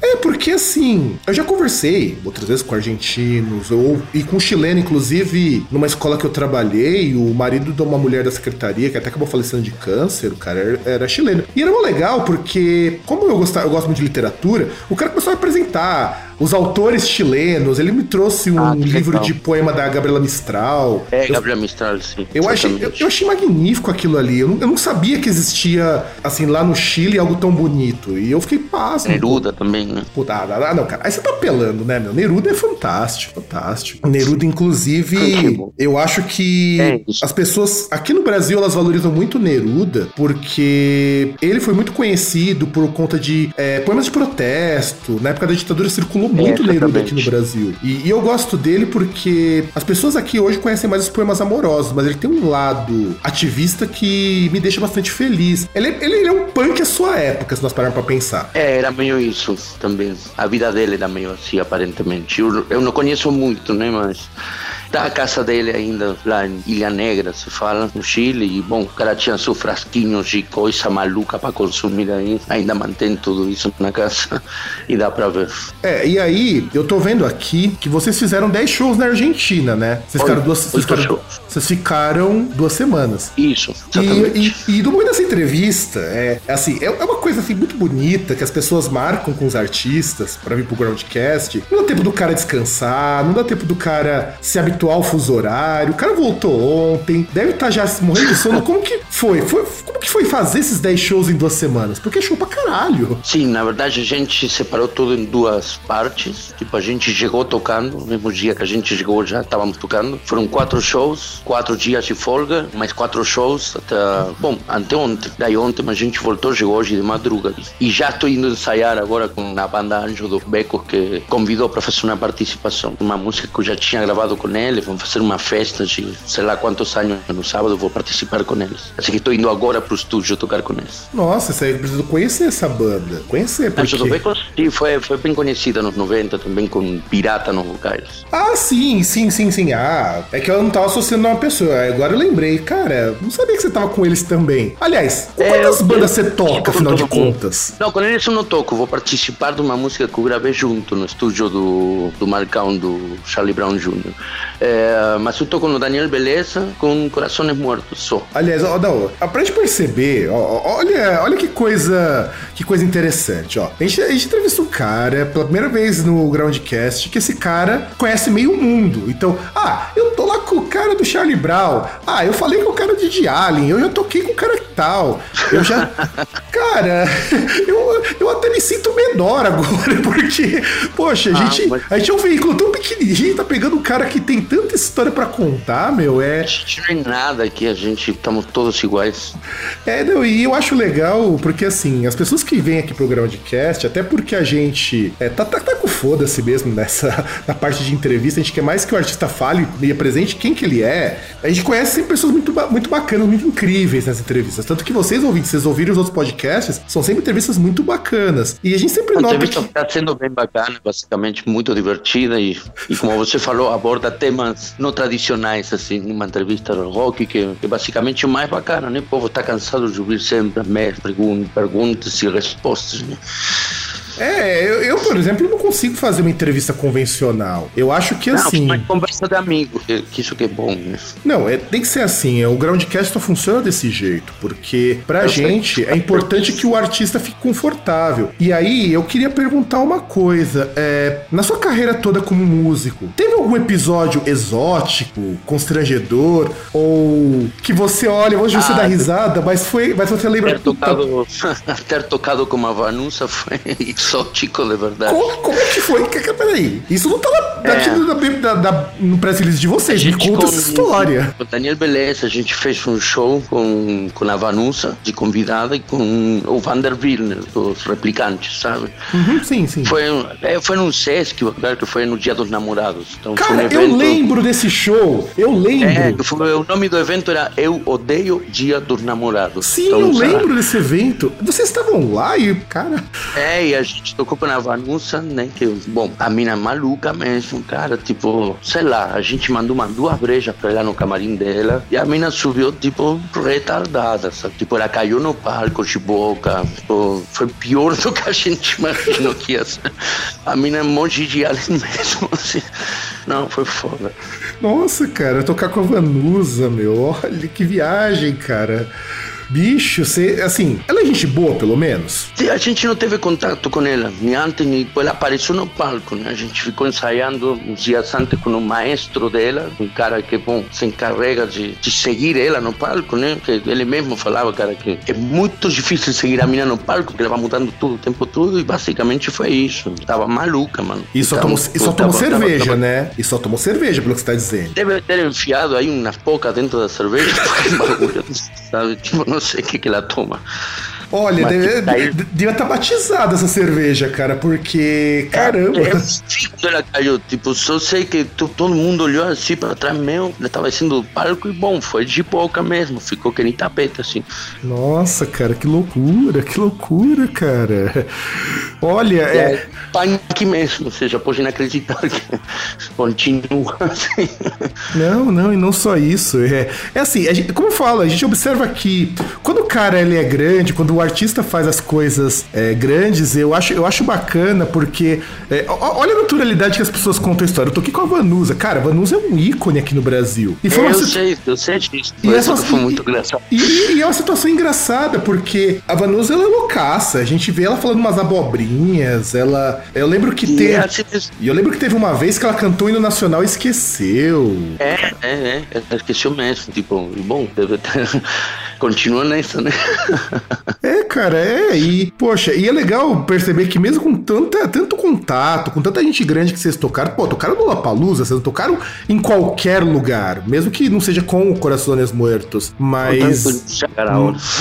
[SPEAKER 1] é, porque assim, eu já conversei outras vezes com argentinos, ou, e com chileno, inclusive, numa escola que eu trabalhei, o marido de uma mulher da secretaria, que até acabou falecendo de câncer, o cara era, era chileno. E era muito legal, porque, como eu, gostava, eu gosto muito de literatura, o cara começou a apresentar os autores chilenos. Ele me trouxe um ah, livro legal. de poema da Gabriela Mistral.
[SPEAKER 2] É, eu, Gabriela Mistral, sim.
[SPEAKER 1] Eu achei, eu, eu, achei magnífico aquilo ali. Eu não, eu não, sabia que existia, assim, lá no Chile algo tão bonito. E eu fiquei pasmo.
[SPEAKER 2] Neruda também, né?
[SPEAKER 1] Puta, ah, não, cara. Aí você tá apelando, né, meu? Neruda é fantástico, fantástico. Neruda, inclusive, eu acho que é as pessoas aqui no Brasil elas valorizam muito Neruda porque ele foi muito conhecido por conta de é, poemas de protesto. Na época da ditadura circulou muito é, Neruda aqui no Brasil. E, e, eu gosto dele porque as pessoas aqui hoje conhecem mais os poemas amorosos, mas ele tem um lado ativista que me deixa bastante feliz. Ele, ele, ele é um punk à sua época, se nós pararmos pra pensar.
[SPEAKER 2] É, era meio isso também. A vida dele era meio assim, aparentemente. Eu, eu não conheço muito, né, mas da a casa dele ainda lá em Ilha Negra, se fala, no Chile. E, bom, o cara tinha seus frasquinhos de coisa maluca para consumir aí. Ainda mantém tudo isso na casa (laughs) e dá para ver.
[SPEAKER 1] É, e aí, eu tô vendo aqui que vocês fizeram 10 shows na Argentina, né? Vocês ficaram duas, vocês ficaram, vocês ficaram duas semanas.
[SPEAKER 2] Isso,
[SPEAKER 1] exatamente. E, e, e do meio dessa entrevista, é, é assim, é, é uma coisa assim muito bonita que as pessoas marcam com os artistas para vir pro Groundcast. Não dá tempo do cara descansar, não dá tempo do cara se habituar atual fuso horário. O cara voltou ontem, deve estar tá já morrendo de sono. Como que foi? foi? Como que foi fazer esses 10 shows em duas semanas? Porque é show pra caralho.
[SPEAKER 2] Sim, na verdade a gente separou tudo em duas partes. Tipo, a gente chegou tocando, no mesmo dia que a gente chegou já estávamos tocando. Foram quatro shows, quatro dias de folga, mais quatro shows até, bom, anteontem. Daí ontem a gente voltou, chegou hoje de madrugada. E já estou indo ensaiar agora com a banda Anjo do Beco, que convidou para fazer uma participação. Uma música que eu já tinha gravado com ele, vamos fazer uma festa de sei lá quantos anos no sábado, vou participar com eles. Assim que estou indo agora pro estúdio tocar com eles.
[SPEAKER 1] Nossa, você precisa conhecer essa banda. Conhecer, porque...
[SPEAKER 2] Sim, foi, foi bem conhecida nos 90 também, com Pirata nos vocais.
[SPEAKER 1] Ah, sim, sim, sim, sim. Ah, é que eu não tava associando a uma pessoa. Agora eu lembrei. Cara, não sabia que você tava com eles também. Aliás, com é, quantas bandas você toca, afinal de contas?
[SPEAKER 2] Não, com eles eu não toco. Vou participar de uma música que eu gravei junto no estúdio do, do Marcão, do Charlie Brown Jr. É, mas eu toco no Daniel Beleza com Corações Mortos só.
[SPEAKER 1] Aliás, ó, não, pra gente perceber, ó, olha, olha que coisa que coisa interessante, ó. A gente, a gente entrevistou um cara pela primeira vez no Groundcast que esse cara conhece meio mundo. Então, ah, eu tô lá com o cara do Charlie Brown. Ah, eu falei com o cara de The Alien. Eu já toquei com o cara tal. Eu já. (laughs) cara, (laughs) eu, eu até me sinto menor agora, (laughs) porque, poxa, a, ah, gente, mas... a gente é um veículo tão pequenininho, tá pegando um cara que tem tanta história para contar, meu. É.
[SPEAKER 2] A gente não é nada aqui, a gente estamos todos iguais.
[SPEAKER 1] É, não, e eu acho legal, porque assim, as pessoas que vêm aqui pro programa de cast, até porque a gente é, tá, tá, tá com foda-se mesmo nessa (laughs) na parte de entrevista, a gente quer mais que o artista fale e apresente quem que ele é. A gente conhece sempre pessoas muito, muito bacanas, muito incríveis nas entrevistas. Tanto que vocês ouvintes, vocês ouviram os outros podcasts, são sempre entrevistas muito bacanas. E a gente sempre a nota. A entrevista
[SPEAKER 2] que... está sendo bem bacana, basicamente muito divertida e, e como você falou, aborda temas não tradicionais, assim, numa entrevista do rock, que, que basicamente é o mais bacana, né? O povo está cansado de ouvir sempre as mesmas perguntas e respostas, né?
[SPEAKER 1] É, eu, eu, por exemplo, não consigo fazer uma entrevista convencional. Eu acho que não, assim. Uma
[SPEAKER 2] conversa de amigo, que, que isso que é bom, né?
[SPEAKER 1] Não, é, tem que ser assim. É, o Groundcast só funciona desse jeito, porque pra eu gente sei. é importante que o artista fique confortável. E aí, eu queria perguntar uma coisa. É, na sua carreira toda como músico, teve algum episódio exótico, constrangedor, ou que você olha, hoje você ah, dá risada, mas foi. Mas você lembra.
[SPEAKER 2] Ter tocado, (laughs) ter tocado com uma vanusa foi isso exótico, de verdade.
[SPEAKER 1] Como, como é que foi? Peraí, isso não tá na, é. da, da, no press release de vocês, me conta com, essa história.
[SPEAKER 2] Com o Daniel Beleza, a gente fez um show com, com a Vanusa de convidada e com o Vander Wilner, dos replicantes, sabe?
[SPEAKER 1] Uhum, sim, sim.
[SPEAKER 2] Foi, é, foi no Sesc, que foi no Dia dos Namorados.
[SPEAKER 1] Então, Cara, um evento... eu lembro desse show, eu lembro. É,
[SPEAKER 2] foi, o nome do evento era Eu Odeio Dia dos Namorados.
[SPEAKER 1] Sim, então, eu lembro desse evento. Vocês estavam lá e, cara...
[SPEAKER 2] É, e a gente tocou com a Vanusa, né? Que, bom, a mina maluca mesmo, cara. Tipo, sei lá, a gente mandou uma, duas brejas pra ela no camarim dela e a mina subiu, tipo, retardada, sabe? Tipo, ela caiu no palco de boca. Tipo, foi pior do que a gente imaginou que ia ser. A mina é um monte de alien mesmo, (laughs) assim. Não, foi foda.
[SPEAKER 1] Nossa, cara, tocar com a Vanusa, meu. Olha que viagem, cara. Bicho, você, assim, ela é gente boa, pelo menos?
[SPEAKER 2] Sim, a gente não teve contato com ela, nem antes, nem depois. Ela apareceu no palco, né? A gente ficou ensaiando uns dias antes com o maestro dela, um cara que, bom, se encarrega de, de seguir ela no palco, né? Que ele mesmo falava, cara, que é muito difícil seguir a mina no palco, porque ela vai mudando tudo o tempo todo, e basicamente foi isso. Tava maluca, mano.
[SPEAKER 1] E só tomou, e só tomou cerveja, tava, né? E só tomou cerveja, pelo que você tá dizendo.
[SPEAKER 2] Deve ter enfiado aí umas poucas dentro da cerveja, (laughs) sabe? Tipo, não não sei o que, que ela toma.
[SPEAKER 1] Olha, deve, daí... devia estar tá batizada essa cerveja, cara, porque. Caramba! É,
[SPEAKER 2] é ela caiu. Tipo, só sei que todo mundo olhou assim pra trás meu, ela tava sendo palco e bom, foi de boca mesmo, ficou que nem tapete assim.
[SPEAKER 1] Nossa, cara, que loucura, que loucura, cara. Olha, é. é
[SPEAKER 2] punk mesmo, ou seja, pode inacreditar que (laughs) continua assim.
[SPEAKER 1] Não, não, e não só isso. É, é assim, gente, como eu falo, a gente observa que quando o cara ele é grande, quando o artista faz as coisas é, grandes, eu acho, eu acho bacana, porque é, olha a naturalidade que as pessoas contam a história. Eu tô aqui com a Vanusa. Cara, a Vanusa é um ícone aqui no Brasil.
[SPEAKER 2] E foi é, eu sei, eu sei disso. E essa, foi muito engraçado.
[SPEAKER 1] E, e, é uma situação engraçada, porque a Vanusa ela é loucaça. A gente vê ela falando umas abobrinhas, ela. Eu lembro que
[SPEAKER 2] E
[SPEAKER 1] teve.
[SPEAKER 2] assim.
[SPEAKER 1] E eu lembro que teve uma vez que ela cantou hino nacional e esqueceu.
[SPEAKER 2] É, é, é, esqueceu mesmo, tipo, bom, deve ter... (laughs) continua nessa, né? (laughs)
[SPEAKER 1] É, cara, é. E, poxa, e é legal perceber que mesmo com tanta, tanto contato, com tanta gente grande que vocês tocaram, pô, tocaram no Lollapalooza, vocês tocaram em qualquer lugar, mesmo que não seja com o Corações Muertos, mas...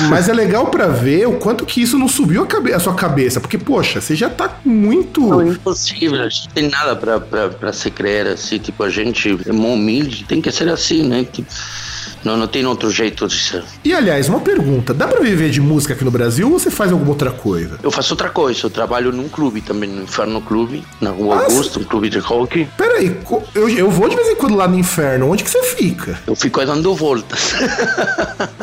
[SPEAKER 1] Mas é legal pra ver o quanto que isso não subiu a, cabe- a sua cabeça, porque, poxa, você já tá muito...
[SPEAKER 2] Não, é impossível, a gente tem nada pra, pra, pra se crer assim, tipo, a gente é humilde, tem que ser assim, né? Tipo, não, não tem outro jeito de ser.
[SPEAKER 1] E, aliás, uma pergunta, dá pra viver de música aqui no Brasil ou você faz alguma outra coisa?
[SPEAKER 2] Eu faço outra coisa, eu trabalho num clube também, no Inferno Clube, na Rua
[SPEAKER 1] Ah,
[SPEAKER 2] Augusto, um clube de hockey.
[SPEAKER 1] Peraí, eu, eu vou de vez em quando lá no inferno, onde que você fica?
[SPEAKER 2] Eu fico dando voltas. (laughs)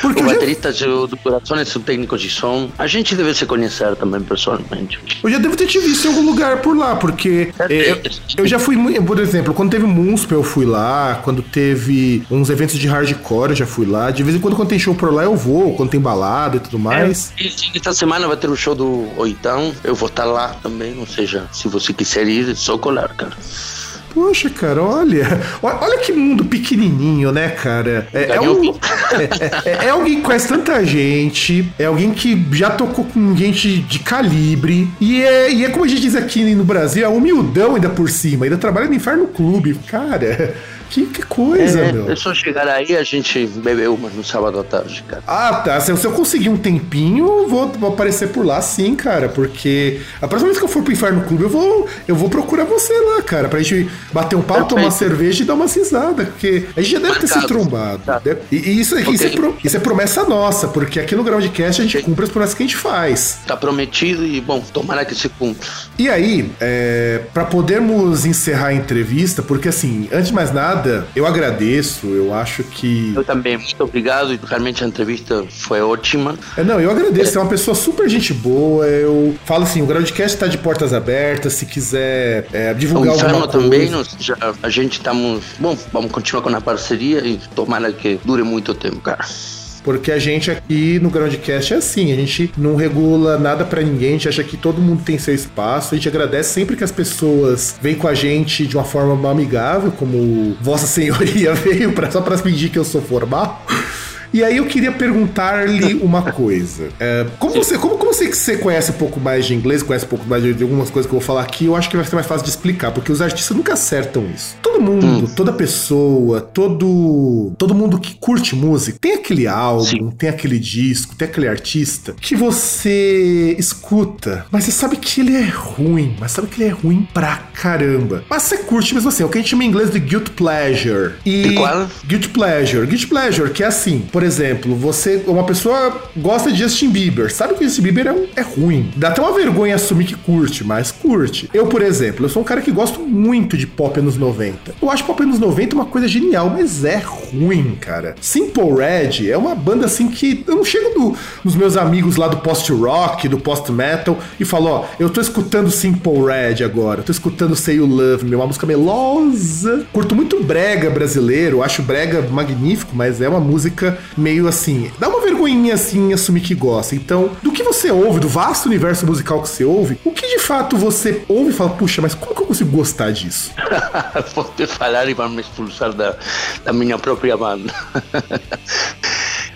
[SPEAKER 1] Porque
[SPEAKER 2] o
[SPEAKER 1] eu já-
[SPEAKER 2] baterista do, Coração é o técnico de som. A gente deve se conhecer também pessoalmente.
[SPEAKER 1] Eu já devo ter te visto em algum lugar por lá, porque é, eu, eu já fui, por exemplo, quando teve Munspa eu fui lá, quando teve uns eventos de hardcore eu já fui lá, de vez em quando quando tem show por lá eu vou, quando tem balada e tudo mais.
[SPEAKER 2] E esta semana vai ter o show do Oitão. Eu vou estar lá também. Ou seja, se você quiser ir, é só colar, cara.
[SPEAKER 1] Poxa, cara, olha, olha que mundo pequenininho, né, cara? É, é, um- é- é- é alguém que conhece tanta gente, é alguém que já tocou com gente de calibre, e é, e é como a gente diz aqui no Brasil, é humildão ainda por cima, ainda trabalha no Inferno Clube, cara. Que, que coisa,
[SPEAKER 2] É,
[SPEAKER 1] meu.
[SPEAKER 2] é só chegar aí a gente bebeu uma no sábado à tarde, cara.
[SPEAKER 1] Ah, tá. Se, se eu conseguir um tempinho, eu vou, vou aparecer por lá sim, cara. Porque a próxima vez que eu for pro Inferno Clube, eu vou, eu vou procurar você lá, cara. Pra gente bater um papo, tomar cerveja e dar uma risada. Porque a gente já deve ter se
[SPEAKER 2] Marcado.
[SPEAKER 1] trombado.
[SPEAKER 2] Tá.
[SPEAKER 1] Deve- E, e isso, isso, é pro- isso é promessa nossa, porque aqui no Groundcast a gente cumpre as promessas que a gente faz.
[SPEAKER 2] Tá prometido e, bom, tomara que se cumpra.
[SPEAKER 1] E aí, é, para podermos encerrar a entrevista, porque assim, antes de mais nada, eu agradeço, eu acho que.
[SPEAKER 2] Eu também, muito obrigado. Realmente a entrevista foi ótima.
[SPEAKER 1] É, não, eu agradeço, é uma pessoa super gente boa. Eu falo assim, o Groundcast tá de portas abertas, se quiser é,
[SPEAKER 2] O
[SPEAKER 1] divulgar alguma
[SPEAKER 2] Inferno
[SPEAKER 1] coisa.
[SPEAKER 2] também, nós já, a gente estamos. Bom, vamos continuar com a parceria e tomara que dure muito tempo, cara.
[SPEAKER 1] Porque a gente aqui no Groundcast é assim, a gente não regula nada pra ninguém, a gente acha que todo mundo tem seu espaço, a gente agradece sempre que as pessoas vêm com a gente de uma forma amigável, como Vossa Senhoria (laughs) veio pra, só pra pedir que eu sou formal. E aí eu queria perguntar-lhe uma coisa. É, como você, como, como você, você conhece um pouco mais de inglês, conhece um pouco mais de, de algumas coisas que eu vou falar aqui, eu acho que vai ser mais fácil de explicar, porque os artistas nunca acertam isso. Todo mundo, toda pessoa, todo todo mundo que curte música, tem aquele álbum,
[SPEAKER 2] Sim.
[SPEAKER 1] tem aquele disco, tem aquele artista que você escuta, mas você sabe que ele é ruim, mas sabe que ele é ruim pra caramba. Mas você curte mesmo assim, é o que a gente chama em inglês de guilt pleasure. E
[SPEAKER 2] De qual?
[SPEAKER 1] Guilty pleasure. Guilty pleasure, que é assim, por exemplo, você, uma pessoa gosta de Justin Bieber, sabe que Justin Bieber é, um- é ruim. Dá até uma vergonha assumir que curte, mas curte. Eu, por exemplo, eu sou um cara que gosto muito de pop anos 90. Eu acho pop anos 90 uma coisa genial, mas é ruim, cara. Simple Red é uma banda assim que eu não chego no- nos meus amigos lá do post-rock, do post-metal e falo, ó, eu tô escutando Simple Red agora, tô escutando Say You Love Me, uma música melosa. Curto muito brega brasileiro, acho brega magnífico, mas é uma música meio assim, dá uma vergonhinha assim assumir que gosta. Então, do que você ouve, do vasto universo musical que você ouve, o que de fato você ouve e fala, puxa, mas como que eu consigo gostar disso? (laughs)
[SPEAKER 2] Vou te falar e vão me expulsar da, da minha própria banda.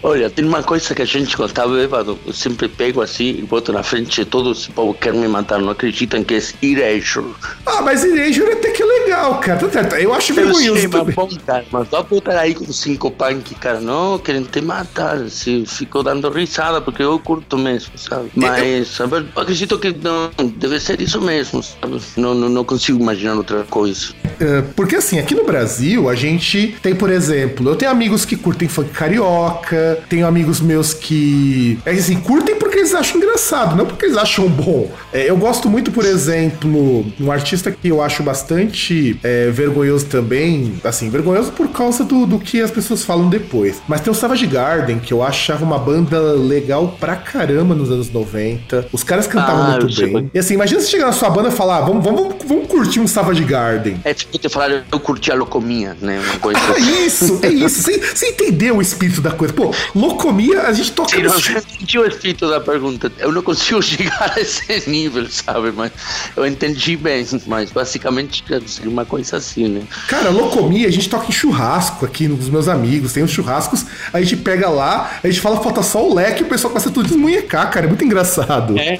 [SPEAKER 2] Olha, tem uma coisa que a gente quando tá bêbado, eu sempre pego assim e boto na frente de todos, esse povo quer me matar, não acreditam que é Erasure.
[SPEAKER 1] Ah, mas Erasure até que é legal, cara. Tá certo. Eu acho vergonhoso
[SPEAKER 2] sei, mas
[SPEAKER 1] também.
[SPEAKER 2] bom, cara, mas vai botar aí com cinco punk, cara, não, querem te matar, se ficou dando risada, porque eu curto mesmo, sabe? Mas, sabe, eu acredito que não, deve ser isso mesmo, sabe? Não, não, não consigo imaginar outra coisa.
[SPEAKER 1] É, Porque assim, aqui no Brasil, a gente tem, por exemplo, eu tenho amigos que curtem funk carioca, tenho amigos meus que, é assim, curtem porque eles acham engraçado, não porque eles acham bom. É, eu gosto muito, por exemplo, um artista que eu acho bastante é, vergonhoso também, assim, vergonhoso por causa do, do que as pessoas falam depois. Mas tem o Savage Garden, que eu achava uma banda legal pra caramba nos anos 90. Os caras cantavam
[SPEAKER 2] Ah,
[SPEAKER 1] muito
[SPEAKER 2] sei
[SPEAKER 1] bem. E assim, imagina você chegar na sua banda e falar, ah, vamos, vamos, vamos curtir um Savage Garden.
[SPEAKER 2] É tipo te falar, eu curti a locomia, né? Uma coisa
[SPEAKER 1] Ah,
[SPEAKER 2] assim.
[SPEAKER 1] isso, é isso. (laughs) Você, você entendeu o espírito da coisa. Pô, locomia, a gente toca
[SPEAKER 2] Sim,
[SPEAKER 1] no
[SPEAKER 2] não, eu senti o espírito da pergunta. Eu não consigo (laughs) chegar a esse nível, sabe? Mas eu entendi bem. Mas basicamente quer dizer uma coisa assim, né?
[SPEAKER 1] Cara, locomia, a gente toca em churrasco aqui nos meus amigos. Tem os churrascos, a gente pega lá, a gente fala falta só o leque e o pessoal começa tudo desmunhecar, cara. É muito engraçado.
[SPEAKER 2] É.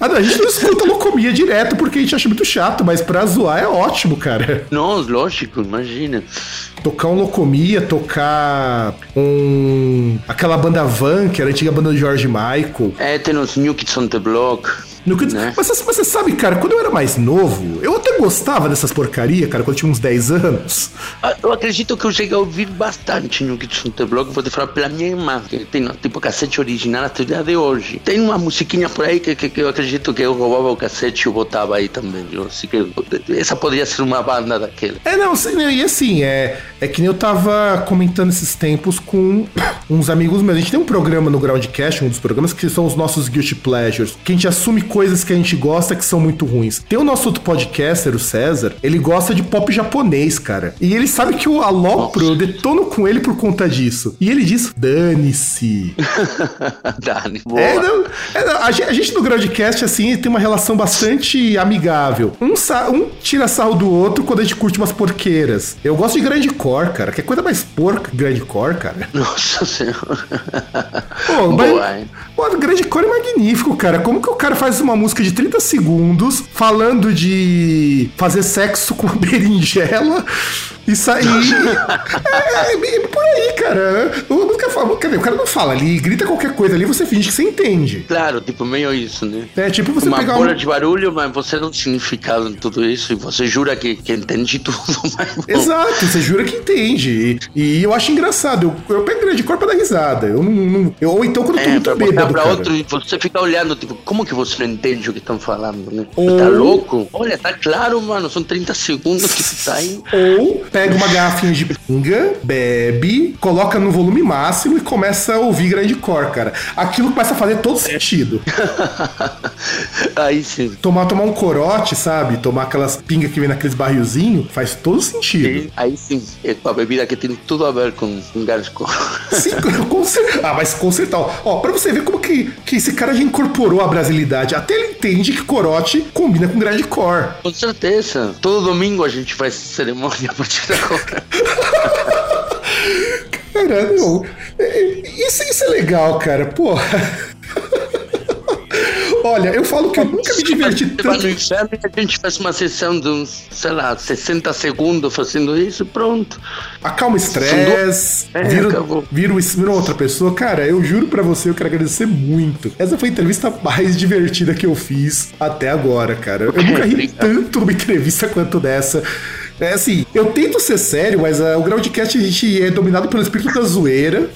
[SPEAKER 1] Ah, não, (laughs) a gente não escuta locomia direto porque a gente acha muito chato, mas pra zoar é ótimo, cara.
[SPEAKER 2] Não, lógico, imagina.
[SPEAKER 1] Tocar um Locomia, tocar um. aquela banda Van, que era a antiga banda do George Michael.
[SPEAKER 2] É, tem os New Kids on the Block.
[SPEAKER 1] No que-
[SPEAKER 2] Né?
[SPEAKER 1] mas, você- mas você sabe, cara, quando eu era mais novo, eu até gostava dessas porcaria, cara, quando eu tinha uns 10 anos.
[SPEAKER 2] Ah, Eu acredito que eu cheguei a ouvir bastante on the Block, vou te falar pela minha irmã, que tem tipo cassete original até o dia de hoje. Tem uma musiquinha por aí que, que, que eu acredito que eu roubava o cassete e eu botava aí também. viu? Assim que essa poderia ser uma banda daquela.
[SPEAKER 1] É, não, e assim, é, é que nem eu tava comentando esses tempos com uns amigos meus. A gente tem um programa no Groundcast, um dos programas, que são os nossos Guilty Pleasures, que a gente assume coisas que a gente gosta que são muito ruins. Tem o nosso outro podcaster, o César, ele gosta de pop japonês, cara. E ele sabe que eu alopro, eu detono com ele por conta disso. E ele diz, dane-se. (laughs)
[SPEAKER 2] Dani, boa.
[SPEAKER 1] É, não, é, não, a, gente, a gente no Groundcast, assim, tem uma relação bastante amigável. Um, um tira sarro do outro quando a gente curte umas porqueiras. Eu gosto de grande cor, cara. Que coisa mais porca grande cor, cara. (laughs)
[SPEAKER 2] Nossa senhora.
[SPEAKER 1] Pô,
[SPEAKER 2] Boa,
[SPEAKER 1] mas,
[SPEAKER 2] hein?
[SPEAKER 1] pô, grande cor é magnífico, cara. Como que o cara faz uma música de 30 segundos falando de fazer sexo com uma berinjela e sair. é, é, bem por aí, cara. A música fala, quer dizer, o cara não fala ali, grita qualquer coisa ali, você finge que você entende.
[SPEAKER 2] Claro, tipo meio isso, né?
[SPEAKER 1] É tipo você
[SPEAKER 2] uma
[SPEAKER 1] pegar
[SPEAKER 2] bola
[SPEAKER 1] um...
[SPEAKER 2] de barulho, mas você não significado em tudo isso e você jura que, que entende (laughs) tudo.
[SPEAKER 1] Exato, você jura que entende. E, e eu acho engraçado. Eu, eu pego grande cor pra dar risada. Eu não. não- eu- ou então quando eu tô
[SPEAKER 2] É,
[SPEAKER 1] muito bêbado.
[SPEAKER 2] pra
[SPEAKER 1] cara.
[SPEAKER 2] outro você fica olhando, tipo, como que você entende o que estão falando, né?
[SPEAKER 1] Ou-
[SPEAKER 2] Tá louco? Olha, tá claro, mano, são 30 segundos que tu tá aí.
[SPEAKER 1] Ou pega uma garrafinha de pinga, bebe, coloca no volume máximo e começa a ouvir grande cor, cara. Aquilo começa a fazer todo sentido. (laughs)
[SPEAKER 2] aí sim.
[SPEAKER 1] Tomar, tomar um corote, sabe? Tomar aquelas pingas que vem naqueles barrilzinhos, faz todo sentido.
[SPEAKER 2] Aí sim, é com a bebida que tem tudo a ver com, com Garsco.
[SPEAKER 1] Sim, (laughs) com cer- Ah, mas com certeza. Ó, pra você ver como que, que esse cara já incorporou a brasilidade. Até ele entende que corote combina com grande cor.
[SPEAKER 2] Com certeza. Todo domingo a gente faz cerimônia a partir de agora. (laughs)
[SPEAKER 1] Cara, não. é- Isso, isso é legal, cara. Pô. Olha, eu falo que eu nunca me diverti
[SPEAKER 2] no
[SPEAKER 1] tanto.
[SPEAKER 2] inferno a gente faz uma sessão de uns, sei lá, 60 segundos fazendo isso e pronto.
[SPEAKER 1] Acalma o estresse,
[SPEAKER 2] É,
[SPEAKER 1] vira, vira, o- vira outra pessoa. Cara, eu juro pra você, eu quero agradecer muito. Essa foi a entrevista mais divertida que eu fiz até agora, cara. Eu nunca ri tanto numa entrevista quanto dessa. É assim, eu tento ser sério, mas ah, o Groundcast a gente é dominado pelo espírito da zoeira.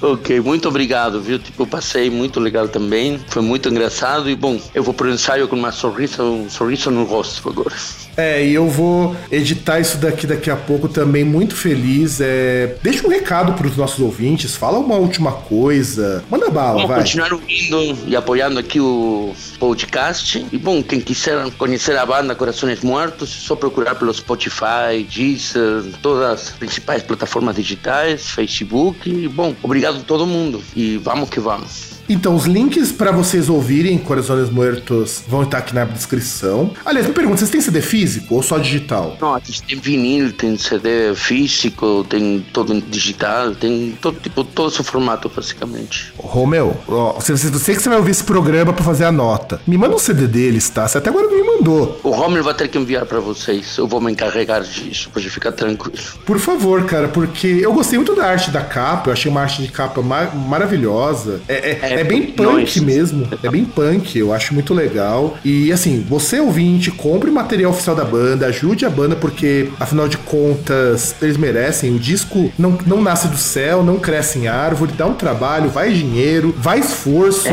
[SPEAKER 2] Ok, muito obrigado, viu? Tipo, passei muito legal também. Foi muito engraçado e bom, eu vou pro ensaio com uma sorriso, um sorriso no rosto agora.
[SPEAKER 1] É, e eu vou editar isso daqui daqui a pouco também, muito feliz. É, deixa um recado pros nossos ouvintes, fala uma última coisa. Manda bala,
[SPEAKER 2] Vamos
[SPEAKER 1] vai.
[SPEAKER 2] continuar ouvindo e apoiando aqui o podcast. E bom, quem quiser conhecer a banda Corações Mortos, é só procurar pelo Spotify, Deezer, todas as principais plataformas digitais, Facebook. E bom, obrigado a todo mundo e vamos que vamos.
[SPEAKER 1] Então, os links pra vocês ouvirem Corações Muertos vão estar aqui na descrição. Aliás, me pergunta, vocês têm CD físico ou só digital?
[SPEAKER 2] Não, tem vinil, tem CD físico, tem todo digital, tem todo tipo, todo esse formato basicamente.
[SPEAKER 1] Romeu, ó, você, você, você que você vai ouvir esse programa pra fazer a nota. Me manda um CD deles, tá? Você até agora não me mandou.
[SPEAKER 2] O Rommel vai ter que enviar para vocês, eu vou me encarregar disso, pode ficar tranquilo.
[SPEAKER 1] Por favor, cara, porque eu gostei muito da arte da capa, eu achei uma arte de capa ma- maravilhosa. É, é,
[SPEAKER 2] É,
[SPEAKER 1] é bem punk mesmo, é bem punk, eu acho muito legal. E assim, você ouvinte, compre material oficial da banda, ajude a banda, porque afinal de contas, eles merecem. O disco não, não nasce do céu, não cresce em árvore, dá um trabalho, vai dinheiro, vai esforço,
[SPEAKER 2] É.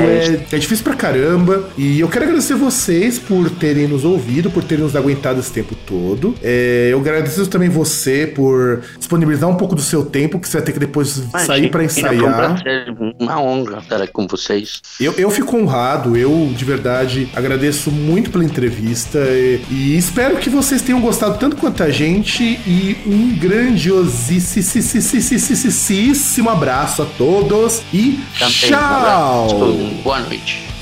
[SPEAKER 1] é, é difícil pra caramba. E eu quero agradecer vocês por terem nos ouvido, por terem nos aguentado esse tempo todo. É, eu agradeço também você por disponibilizar um pouco do seu tempo, que você vai ter que depois sair pra
[SPEAKER 2] Imagina, foi um
[SPEAKER 1] ensaiar.
[SPEAKER 2] prazer, uma honra estar com vocês.
[SPEAKER 1] Eu, eu fico honrado, eu de verdade agradeço muito pela entrevista e, e espero que vocês tenham gostado tanto quanto a gente e um grandiosíssimo abraço a todos e
[SPEAKER 2] Também,
[SPEAKER 1] tchau!
[SPEAKER 2] Um abraço. Boa noite.